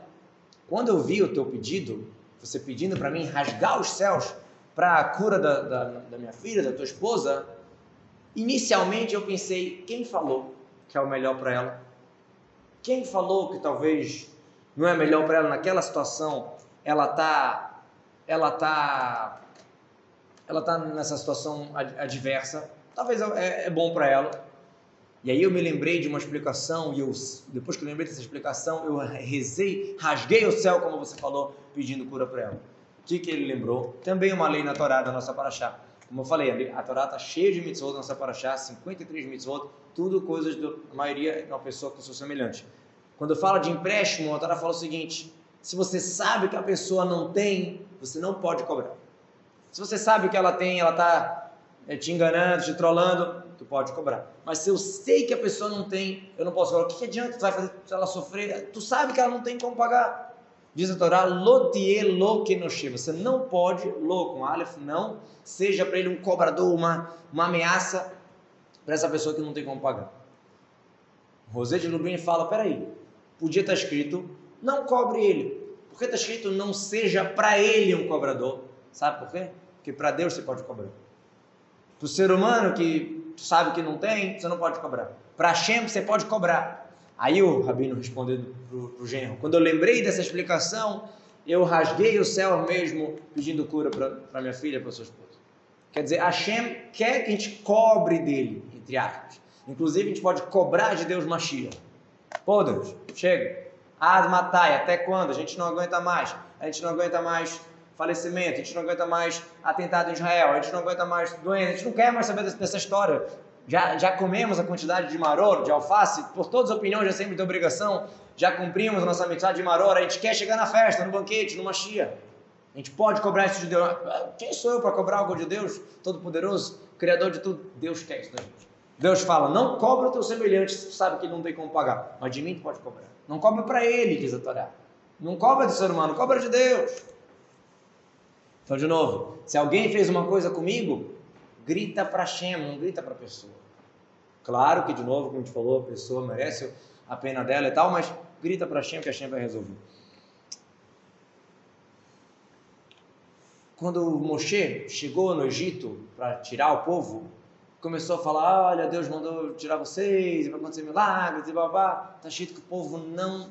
quando eu vi o teu pedido, você pedindo para mim rasgar os céus, para a cura da, da, da minha filha, da tua esposa, inicialmente eu pensei: quem falou que é o melhor para ela? Quem falou que talvez Não é melhor para ela naquela situação? Ela tá, ela tá, ela tá nessa situação adversa. Talvez é, é bom para ela. E aí eu me lembrei de uma explicação e eu, depois que eu lembrei dessa explicação, eu rezei, rasguei o céu, como você falou, pedindo cura para ela. O que, que ele lembrou? Também uma lei na Torá da nossa Paraxá. Como eu falei, a Torá está cheia de mitzvot na nossa Paraxá, 53 mitzvot, tudo coisas da maioria de uma pessoa com seu semelhante. Quando fala de empréstimo, a Torá fala o seguinte: se você sabe que a pessoa não tem, você não pode cobrar. Se você sabe que ela tem, ela está é, te enganando, te trollando, tu pode cobrar. Mas se eu sei que a pessoa não tem, eu não posso cobrar. O que, que adianta? Tu vai fazer se ela sofrer? Tu sabe que ela não tem como pagar. Diz a Torá, lotie lo. Você não pode, lo com aleph, não, seja para ele um cobrador, uma, uma ameaça para essa pessoa que não tem como pagar. Rosé de Lubin fala, peraí, podia estar escrito, não cobre ele. Por que está escrito, não seja para ele um cobrador? Sabe por quê? Porque para Deus você pode cobrar. Para o ser humano que sabe que não tem, você não pode cobrar. Para Hashem você pode cobrar. Aí o rabino respondeu para o genro: quando eu lembrei dessa explicação, eu rasguei o céu mesmo pedindo cura para minha filha, para sua esposa. Quer dizer, Hashem quer que a gente cobre dele, entre aspas. Inclusive, a gente pode cobrar de Deus Mashiach. Pô, Deus, chega. Ah, matai, até quando? A gente não aguenta mais. A gente não aguenta mais falecimento, a gente não aguenta mais atentado em Israel, a gente não aguenta mais doença, a gente não quer mais saber dessa história. Já, já comemos a quantidade de maror, de alface, por todas as opiniões, já sempre tem obrigação, já cumprimos a nossa amizade de maror, a gente quer chegar na festa, no banquete, numa chia. A gente pode cobrar isso de Deus. Quem sou eu para cobrar algo de Deus, Todo-Poderoso, Criador de tudo? Deus quer isso da gente. Deus fala, não cobra o teu semelhante se tu sabe que não tem como pagar. Mas de mim tu pode cobrar. Não cobra para ele, diz a Torá. Não cobra do ser humano, cobra de Deus. Então, de novo, se alguém fez uma coisa comigo, grita para Shem, não grita para a pessoa. Claro que, de novo, como a gente falou, a pessoa merece a pena dela e tal, mas grita para Shem que a Shem vai resolver. Quando Moshe chegou no Egito para tirar o povo, começou a falar: Olha, Deus mandou tirar vocês, vai acontecer milagres e babá. Está cheio que o povo não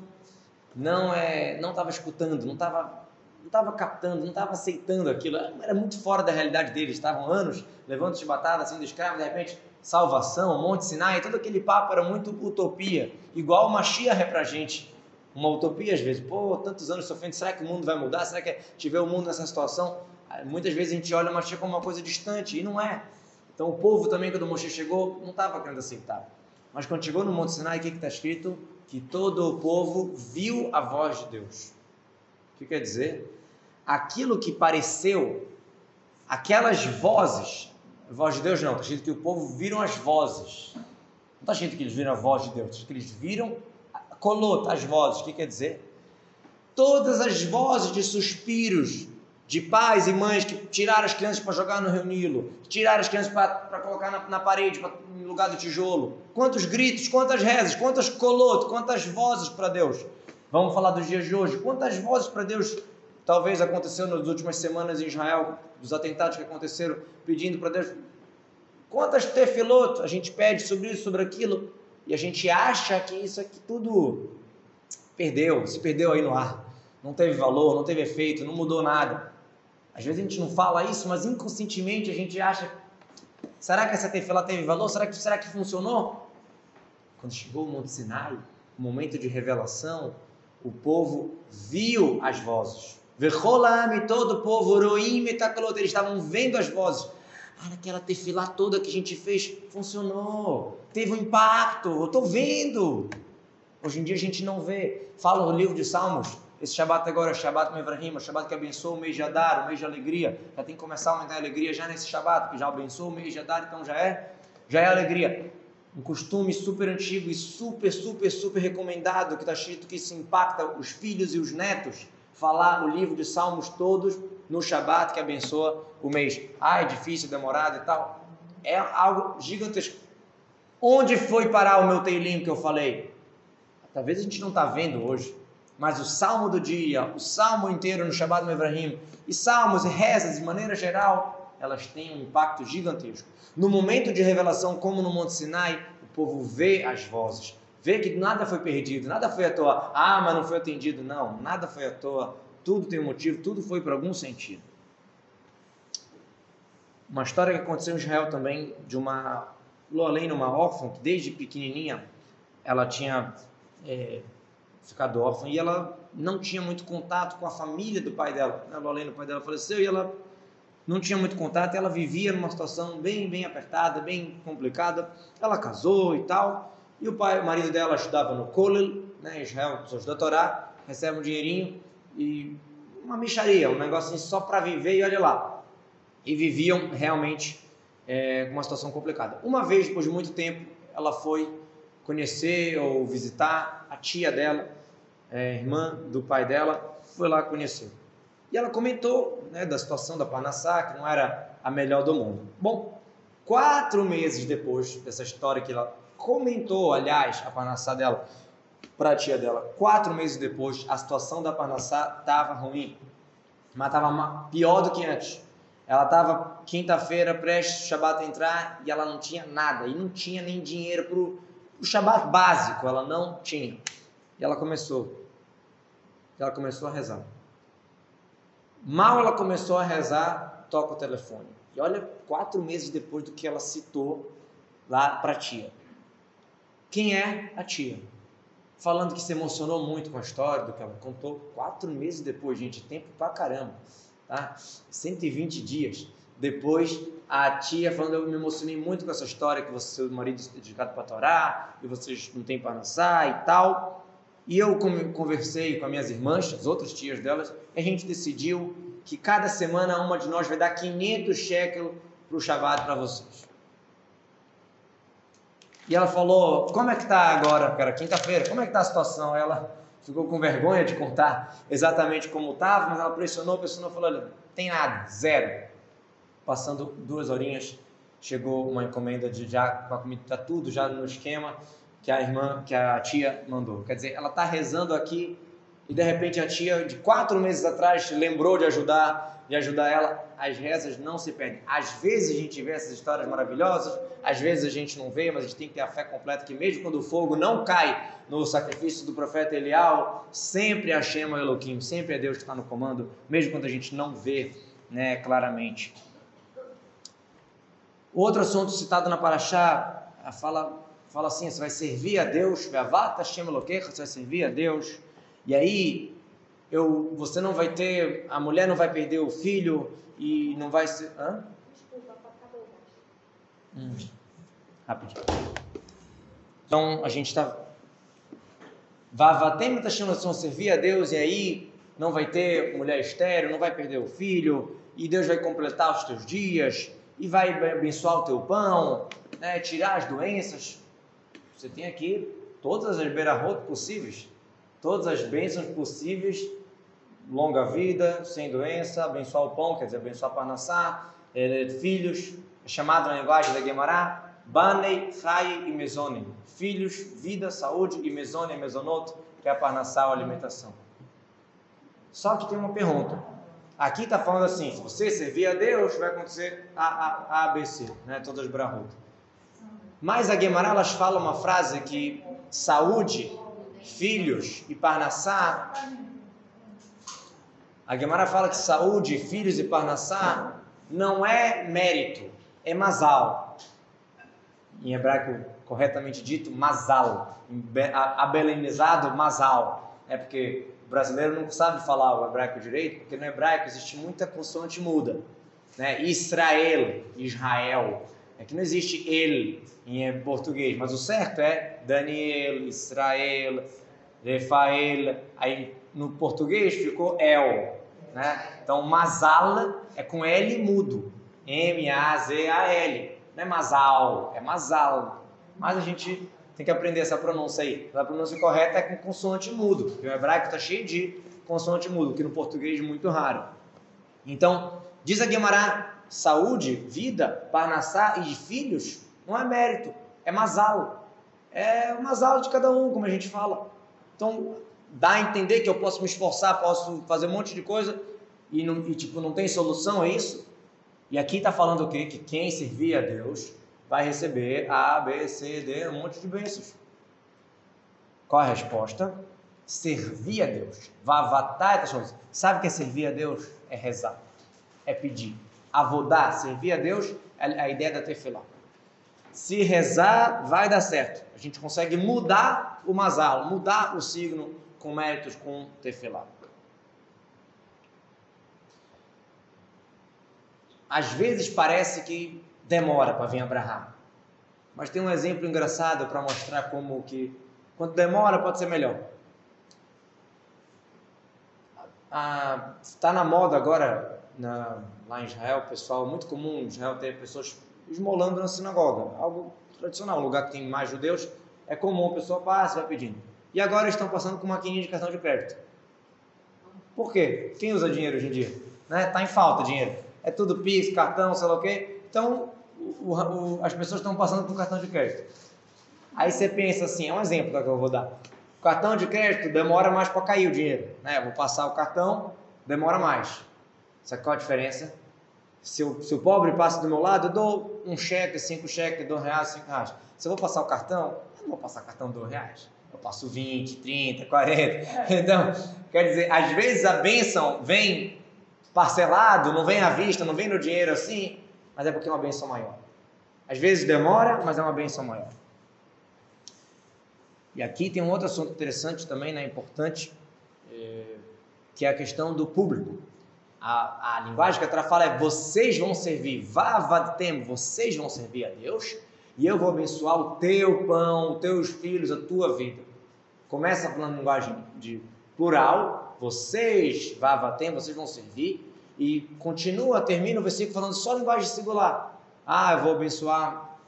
não é, não estava escutando, não estava não estava captando, não estava aceitando aquilo, era muito fora da realidade deles, estavam anos levando chibatada, sendo escravos, de repente, salvação, Monte Sinai, todo aquele papo era muito utopia, igual uma chia é pra gente, uma utopia às vezes, pô, tantos anos sofrendo, será que o mundo vai mudar, será que tiver o mundo nessa situação? Muitas vezes a gente olha uma chia como uma coisa distante, e não é. Então o povo também, quando Moshe chegou, não estava querendo aceitar. Mas quando chegou no Monte Sinai, o que está escrito? Que todo o povo viu a voz de Deus. O que quer dizer? Aquilo que pareceu, aquelas vozes, voz de Deus não, está escrito que o povo viram as vozes. Não está escrito que eles viram a voz de Deus, está que eles viram colota, as vozes. O que quer dizer? Todas as vozes de suspiros de pais e mães que tiraram as crianças para jogar no Rio Nilo, tiraram as crianças para colocar na, na parede, pra, no lugar do tijolo. Quantos gritos, quantas rezas, quantas colotas, quantas vozes para Deus. Vamos falar dos dias de hoje. Quantas vozes para Deus talvez aconteceu nas últimas semanas em Israel, dos atentados que aconteceram, pedindo para Deus. Quantas tefiloto a gente pede sobre isso, sobre aquilo, e a gente acha que isso aqui tudo perdeu, se perdeu aí no ar. Não teve valor, não teve efeito, não mudou nada. Às vezes a gente não fala isso, mas inconscientemente a gente acha: será que essa tefilá teve valor? Será que, será que funcionou? Quando chegou o Monte Sinai, o momento de revelação, o povo viu as vozes. Verrolam, todo o povo, Roim Metakalot, eles estavam vendo as vozes. Ah, naquela tefilá toda que a gente fez, funcionou, teve um impacto, eu estou vendo. Hoje em dia a gente não vê. Fala no livro de Salmos, esse Shabat agora é Shabat Mevrahim, o Shabat que abençoa o mês de Adar, o mês de alegria. Já tem que começar a aumentar a alegria já nesse Shabat, que já abençoa o mês de Adar, então já é, já é alegria. Um costume super antigo e super, super, super recomendado, que está escrito que isso impacta os filhos e os netos falar o livro de Salmos todos no Shabat que abençoa o mês. Ah, é difícil, demorado e tal. É algo gigantesco. Onde foi parar o meu teilinho que eu falei? Talvez a gente não está vendo hoje, mas o salmo do dia, o salmo inteiro no Shabbat no Ibrahim, e salmos e rezas de maneira geral, elas têm um impacto gigantesco. No momento de revelação, como no Monte Sinai, o povo vê as vozes, Vê que nada foi perdido, nada foi à toa. Ah, mas não foi atendido. Não, nada foi à toa. Tudo tem um motivo, tudo foi por algum sentido. Uma história que aconteceu em Israel também, de uma Lolene, uma órfã, que desde pequenininha ela tinha é, ficado órfã e ela não tinha muito contato com a família do pai dela. A Lolene, o pai dela faleceu e ela não tinha muito contato, ela vivia numa situação bem, bem apertada, bem complicada. Ela casou e tal, e o pai, o marido dela estudava no Kollel, né, Israel, pessoas da Torá, recebe um dinheirinho e uma micharia, um negocinho só para viver e olha lá. E viviam realmente é, uma situação complicada. Uma vez, depois de muito tempo, ela foi conhecer ou visitar a tia dela, é, irmã do pai dela, foi lá conhecer. E ela comentou né, da situação da Panassá, que não era a melhor do mundo. Bom, quatro meses depois dessa história que ela comentou, aliás, a Panassá dela para a tia dela, quatro meses depois, a situação da Panassá estava ruim, mas estava pior do que antes. Ela estava quinta-feira prestes o Shabat entrar e ela não tinha nada, e não tinha nem dinheiro para o Shabat básico, ela não tinha. E ela começou. Ela começou a rezar. Mal ela começou a rezar, toca o telefone. E olha, quatro meses depois do que ela citou lá para a tia. Quem é a tia? Falando que se emocionou muito com a história do que ela contou. Quatro meses depois, gente, tempo pra caramba tá? 120 dias. Depois, a tia falando, eu me emocionei muito com essa história que você, seu marido é dedicado para Torá, e vocês não têm para dançar e tal. E eu conversei com as minhas irmãs, as outras tias delas, e a gente decidiu que cada semana uma de nós vai dar 500 shekels para o Shabbat para vocês. E ela falou, como é que está agora, era quinta-feira, como é que está a situação? Ela, ficou com vergonha de contar exatamente como estava, mas ela pressionou, pressionou, falou, olha, tem nada, zero. Passando duas horinhas, chegou uma encomenda de já, com a comida, está tudo já no esquema que a irmã, que a tia mandou. Quer dizer, ela está rezando aqui e de repente a tia de quatro meses atrás lembrou de ajudar, de ajudar ela. As rezas não se perdem. Às vezes a gente vê essas histórias maravilhosas, às vezes a gente não vê, mas a gente tem que ter a fé completa que mesmo quando o fogo não cai no sacrifício do profeta Elial, sempre a Shema Elohim, sempre é Deus que está no comando, mesmo quando a gente não vê né, claramente. Outro assunto citado na Paraxá fala, fala assim: você vai servir a Deus, você vai servir a Deus, e aí eu, você não vai ter, a mulher não vai perder o filho e não vai ser. Hã? Hum, rapidinho. Então a gente está Vavatem vão servir a Deus e aí não vai ter mulher estéreo, não vai perder o filho, e Deus vai completar os teus dias, e vai abençoar o teu pão, né, tirar as doenças. Você tem aqui todas as beirarot possíveis, todas as bênçãos possíveis, longa vida, sem doença, abençoar o pão, quer dizer, abençoar Parnassá, é, filhos, é chamado na linguagem da Gemara, Banei, Chai e Mezonim filhos, vida, saúde e mesone, mesonot, que é a parnassá ou alimentação. Só que tem uma pergunta. Aqui está falando assim, se você servir a Deus, vai acontecer A, A, A, B, C, né? todas as brahut. Mas a Guemará, elas falam uma frase que saúde, filhos e parnassá, a Guemará fala que saúde, filhos e parnassá não é mérito, é masal. Em hebraico corretamente dito, masal, abelenizado, masal. É porque o brasileiro não sabe falar o hebraico direito, porque no hebraico existe muita consoante muda. Né? Israel, Israel. É que não existe ele em português, mas o certo é Daniel, Israel, Rafael. Aí no português ficou El. Né? Então, masal é com L mudo. M-A-Z-A-L. Não é masal, é masal mas a gente tem que aprender essa pronúncia aí. A pronúncia correta é com consoante mudo, porque o hebraico está cheio de consoante mudo, que no português é muito raro. Então, diz a Guimarães, saúde, vida, parnassá e filhos não é mérito, é masal. É o de cada um, como a gente fala. Então, dá a entender que eu posso me esforçar, posso fazer um monte de coisa e, não, e tipo, não tem solução, é isso? E aqui está falando o quê? Que quem servir a Deus vai receber A, B, C, D, um monte de bênçãos. Qual a resposta? Servir a Deus. Vavatai Sabe o que é servir a Deus? É rezar. É pedir. Avodar, servir a Deus, a ideia da tefilá. Se rezar, vai dar certo. A gente consegue mudar o mazal, mudar o signo com méritos com tefilá. Às vezes parece que demora para vir Abraão. Mas tem um exemplo engraçado para mostrar como que quanto demora pode ser melhor. Está ah, na moda agora na, lá em Israel, pessoal, muito comum em Israel ter pessoas esmolando na sinagoga, algo tradicional, um lugar que tem mais judeus, é comum a pessoa passa e vai pedindo. E agora estão passando com maquininha de cartão de crédito. Por quê? Quem usa dinheiro hoje em dia? Né? Tá em falta dinheiro. É tudo Pix, cartão, sei lá o quê. Então, o, o, as pessoas estão passando com cartão de crédito. Aí você pensa assim, é um exemplo que eu vou dar. O cartão de crédito demora mais para cair o dinheiro. Né? Eu vou passar o cartão, demora mais. Sabe qual a diferença? Se o, se o pobre passa do meu lado, eu dou um cheque, cinco cheques, dois reais, cinco reais. Se eu vou passar o cartão, eu não vou passar cartão dois reais. Eu passo 20, 30, 40. Então, quer dizer, às vezes a bênção vem parcelado, não vem à vista, não vem no dinheiro assim, mas é porque é uma bênção maior. Às vezes demora, mas é uma bênção maior. E aqui tem um outro assunto interessante também, né, importante, é, que é a questão do público. A, a linguagem que a Torá fala é: vocês vão servir, vavatem, vocês vão servir a Deus, e eu vou abençoar o teu pão, os teus filhos, a tua vida. Começa falando linguagem de plural, vocês, vavatem, vocês vão servir, e continua, termina o versículo falando só linguagem singular. Ah, eu vou abençoar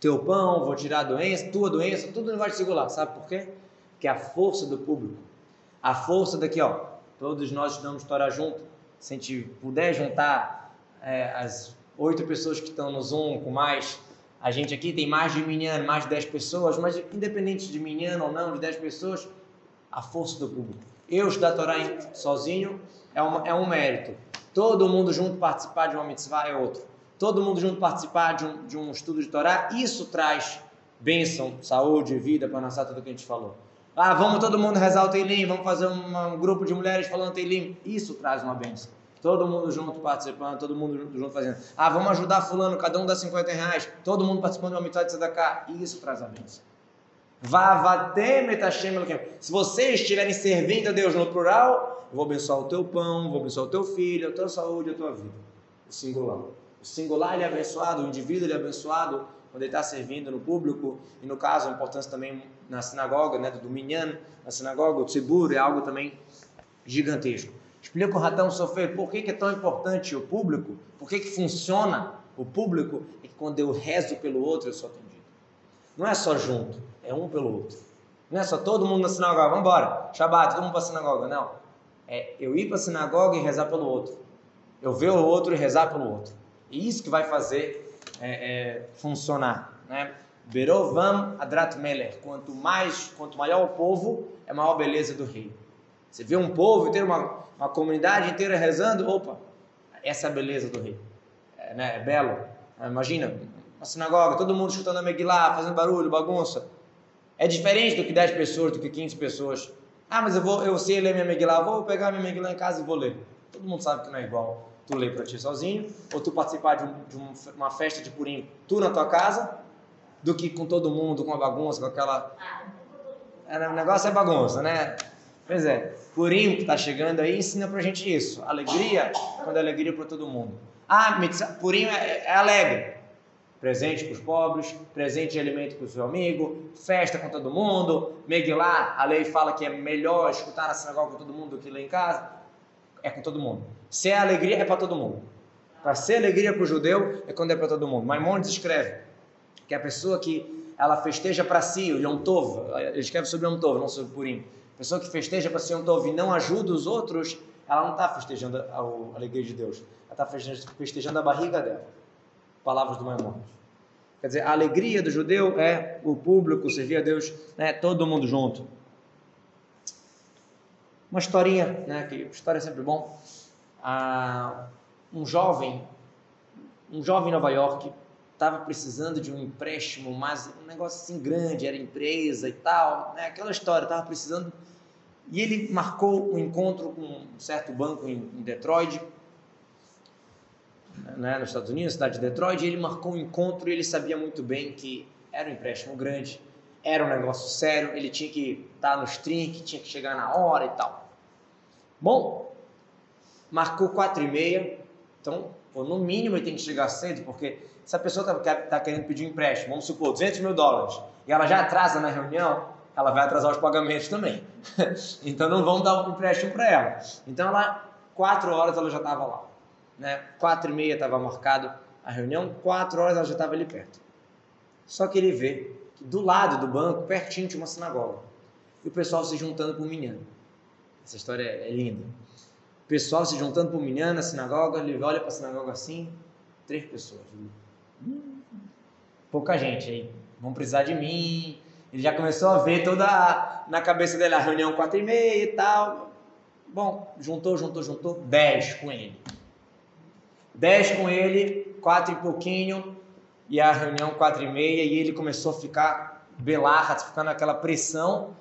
teu pão, vou tirar a doença, tua doença, tudo linguagem singular. Sabe por quê? Que é a força do público. A força daqui, ó. Todos nós estamos Torá junto. Se a gente puder juntar é, as oito pessoas que estão no Zoom com mais a gente aqui tem mais de minhano, mais de 10 pessoas, mas independente de minhano ou não, de 10 pessoas, a força do público. Eu estudar Torá sozinho é, uma, é um mérito. Todo mundo junto participar de uma mitzvah é outro. Todo mundo junto participar de um, de um estudo de Torá, isso traz bênção, saúde, vida para nascer tudo que a gente falou. Ah, vamos todo mundo rezar o Teilim, vamos fazer um, um grupo de mulheres falando Teilim. Isso traz uma bênção. Todo mundo junto participando, todo mundo junto fazendo. Ah, vamos ajudar fulano, cada um dá 50 reais. Todo mundo participando de uma mitad de tzedakah. Isso traz a bênção. Se vocês estiverem servindo a Deus no plural, eu vou abençoar o teu pão, vou abençoar o teu filho, a tua saúde, a tua vida. O singular. O singular ele é abençoado, o indivíduo ele é abençoado quando ele está servindo no público. E no caso, a importância também na sinagoga, né, do minyan, na sinagoga, o tzibur é algo também gigantesco. Explica o Ratão Sofer por que, que é tão importante o público, por que, que funciona o público, é que quando eu rezo pelo outro eu sou atendido. Não é só junto, é um pelo outro. Não é só todo mundo na sinagoga, vamos embora, Shabbat, todo mundo para a sinagoga. Não. É eu ir para a sinagoga e rezar pelo outro. Eu ver o outro e rezar pelo outro. E isso que vai fazer é, é, funcionar. Né? Berovam Adrat Meler. Quanto mais, quanto maior o povo, é maior a beleza do rei. Você vê um povo inteiro, uma, uma comunidade inteira rezando, opa, essa é a beleza do rei. É, né, é belo. É, imagina, uma sinagoga, todo mundo escutando a Megillah, fazendo barulho, bagunça. É diferente do que 10 pessoas, do que 15 pessoas. Ah, mas eu vou, eu sei ler minha Megillah, vou pegar minha Megillah em casa e vou ler. Todo mundo sabe que não é igual tu ler para ti sozinho, ou tu participar de, um, de um, uma festa de Purim, tu na tua casa, do que com todo mundo, com a bagunça, com aquela... É, o negócio é bagunça, né? Pois é, Purim que está chegando aí ensina pra gente isso. Alegria, quando é alegria para todo mundo. Ah, Purim é, é alegre. Presente para os pobres, presente de alimento para o seu amigo, festa com todo mundo. Megillah, a lei fala que é melhor escutar na sinagoga com todo mundo do que ler em casa. É com todo mundo. Se é alegria, é para todo mundo. Para ser alegria para o judeu, é quando é para todo mundo. Maimonides escreve que a pessoa que ela festeja para si, o Yom Tov, ele escreve sobre Yom Tov, não sobre Purim pessoa que festeja para ser um Tov e não ajuda os outros, ela não está festejando a, a, alegria de Deus. Ela está festejando, festejando a barriga dela. Palavras do Maimonides. Quer dizer, a alegria do judeu é o público servir a Deus, né, todo mundo junto. Uma historinha, né, que história é sempre bom. Ah, um jovem, um jovem em Nova York, estava precisando de um empréstimo, mas um negócio assim grande, era empresa e tal, né? aquela história, estava precisando. E ele marcou um encontro com um certo banco em, em Detroit, né, nos Estados Unidos, cidade de Detroit, e ele marcou um encontro e ele sabia muito bem que era um empréstimo grande, era um negócio sério, ele tinha que estar nos trinques, tinha que chegar na hora e tal. Bom, marcou quatro e meia, então, pô, no mínimo ele tem que chegar cedo, porque se a pessoa está tá querendo pedir um empréstimo, vamos supor, 200 mil dólares, e ela já atrasa na reunião, ela vai atrasar os pagamentos também. então não vão dar um empréstimo para ela. Então ela, quatro horas ela já estava lá. Né? Quatro e meia estava marcado a reunião, quatro horas ela já estava ali perto. Só que ele vê que do lado do banco, pertinho, tinha uma sinagoga. E o pessoal se juntando para o minyan. Essa história é, é linda. Pessoal se juntando para o minyan na sinagoga, ele olha para a sinagoga assim, três pessoas. Hum, pouca gente aí. Vão precisar de mim. Ele já começou a ver toda a, na cabeça dele a reunião quatro e meia e tal. Bom, juntou, juntou, juntou, dez com ele. Dez com ele, quatro e pouquinho, e a reunião quatro e meia, e ele começou a ficar belarra, ficando aquela pressão.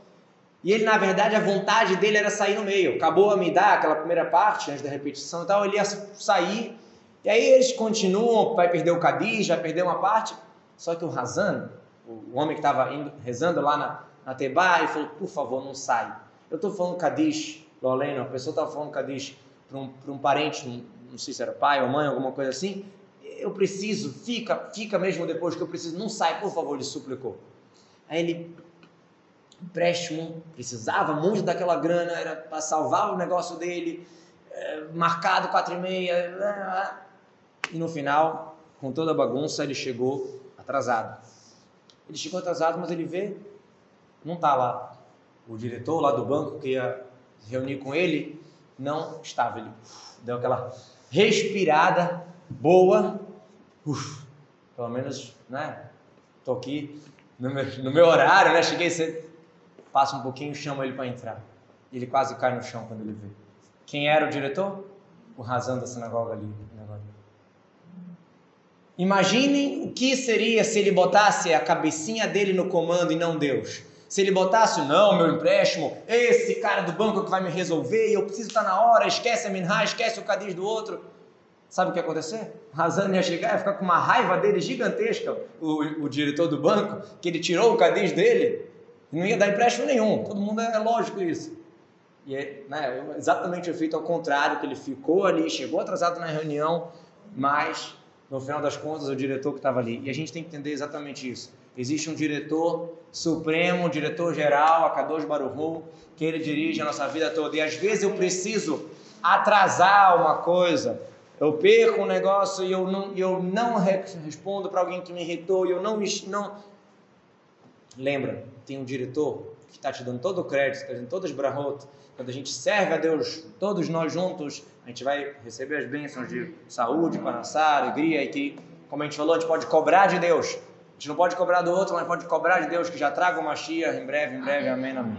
E ele, na verdade, a vontade dele era sair no meio. Acabou a me dar aquela primeira parte, antes da repetição e tal, ele ia sair. E aí eles continuam, vai perder o Cadiz, vai perder uma parte. Só que o Razan, o homem que estava rezando lá na, na Tebá, ele falou, por favor, não sai. Eu estou falando Cadiz, Loleno, a pessoa estava falando Cadiz para um, um parente, um, não sei se era pai ou mãe, alguma coisa assim, eu preciso, fica, fica mesmo depois que eu preciso, não sai, por favor, ele suplicou. Aí ele, empréstimo, precisava muito daquela grana, era para salvar o negócio dele, é, marcado quatro e meia, e no final, com toda a bagunça, ele chegou atrasado. Ele chegou atrasado, mas ele vê, não está lá. O diretor lá do banco que ia reunir com ele, não estava. Ele deu aquela respirada boa. Uf, pelo menos, né? Tô aqui no meu, no meu horário, né? Cheguei. Passa um pouquinho, chama ele para entrar. Ele quase cai no chão quando ele vê. Quem era o diretor? O razão da sinagoga ali. Imaginem o que seria se ele botasse a cabecinha dele no comando e não Deus. Se ele botasse, não, meu empréstimo, esse cara do banco que vai me resolver, e eu preciso estar na hora, esquece a minha, esquece o cadiz do outro. Sabe o que ia acontecer? Razan ia chegar ia ficar com uma raiva dele gigantesca, o, o diretor do banco, que ele tirou o cadiz dele, e não ia dar empréstimo nenhum. Todo mundo é, é lógico isso. E é né, exatamente o efeito ao contrário, que ele ficou ali, chegou atrasado na reunião, mas no final das contas, o diretor que estava ali. E a gente tem que entender exatamente isso. Existe um diretor supremo, um diretor geral, a Kadosh Baruch que ele dirige a nossa vida toda. E às vezes eu preciso atrasar uma coisa. Eu perco um negócio e eu não, eu não respondo para alguém que me irritou e eu não me... Não... Lembra, tem um diretor que está te dando todo o crédito, está dando todas as brahot. Quando a gente serve a Deus, todos nós juntos, a gente vai receber as bênçãos de saúde, panassá, alegria, e que, como a gente falou, a gente pode cobrar de Deus. A gente não pode cobrar do outro, mas pode cobrar de Deus que já traga uma chia em breve, em breve. Amém, amém.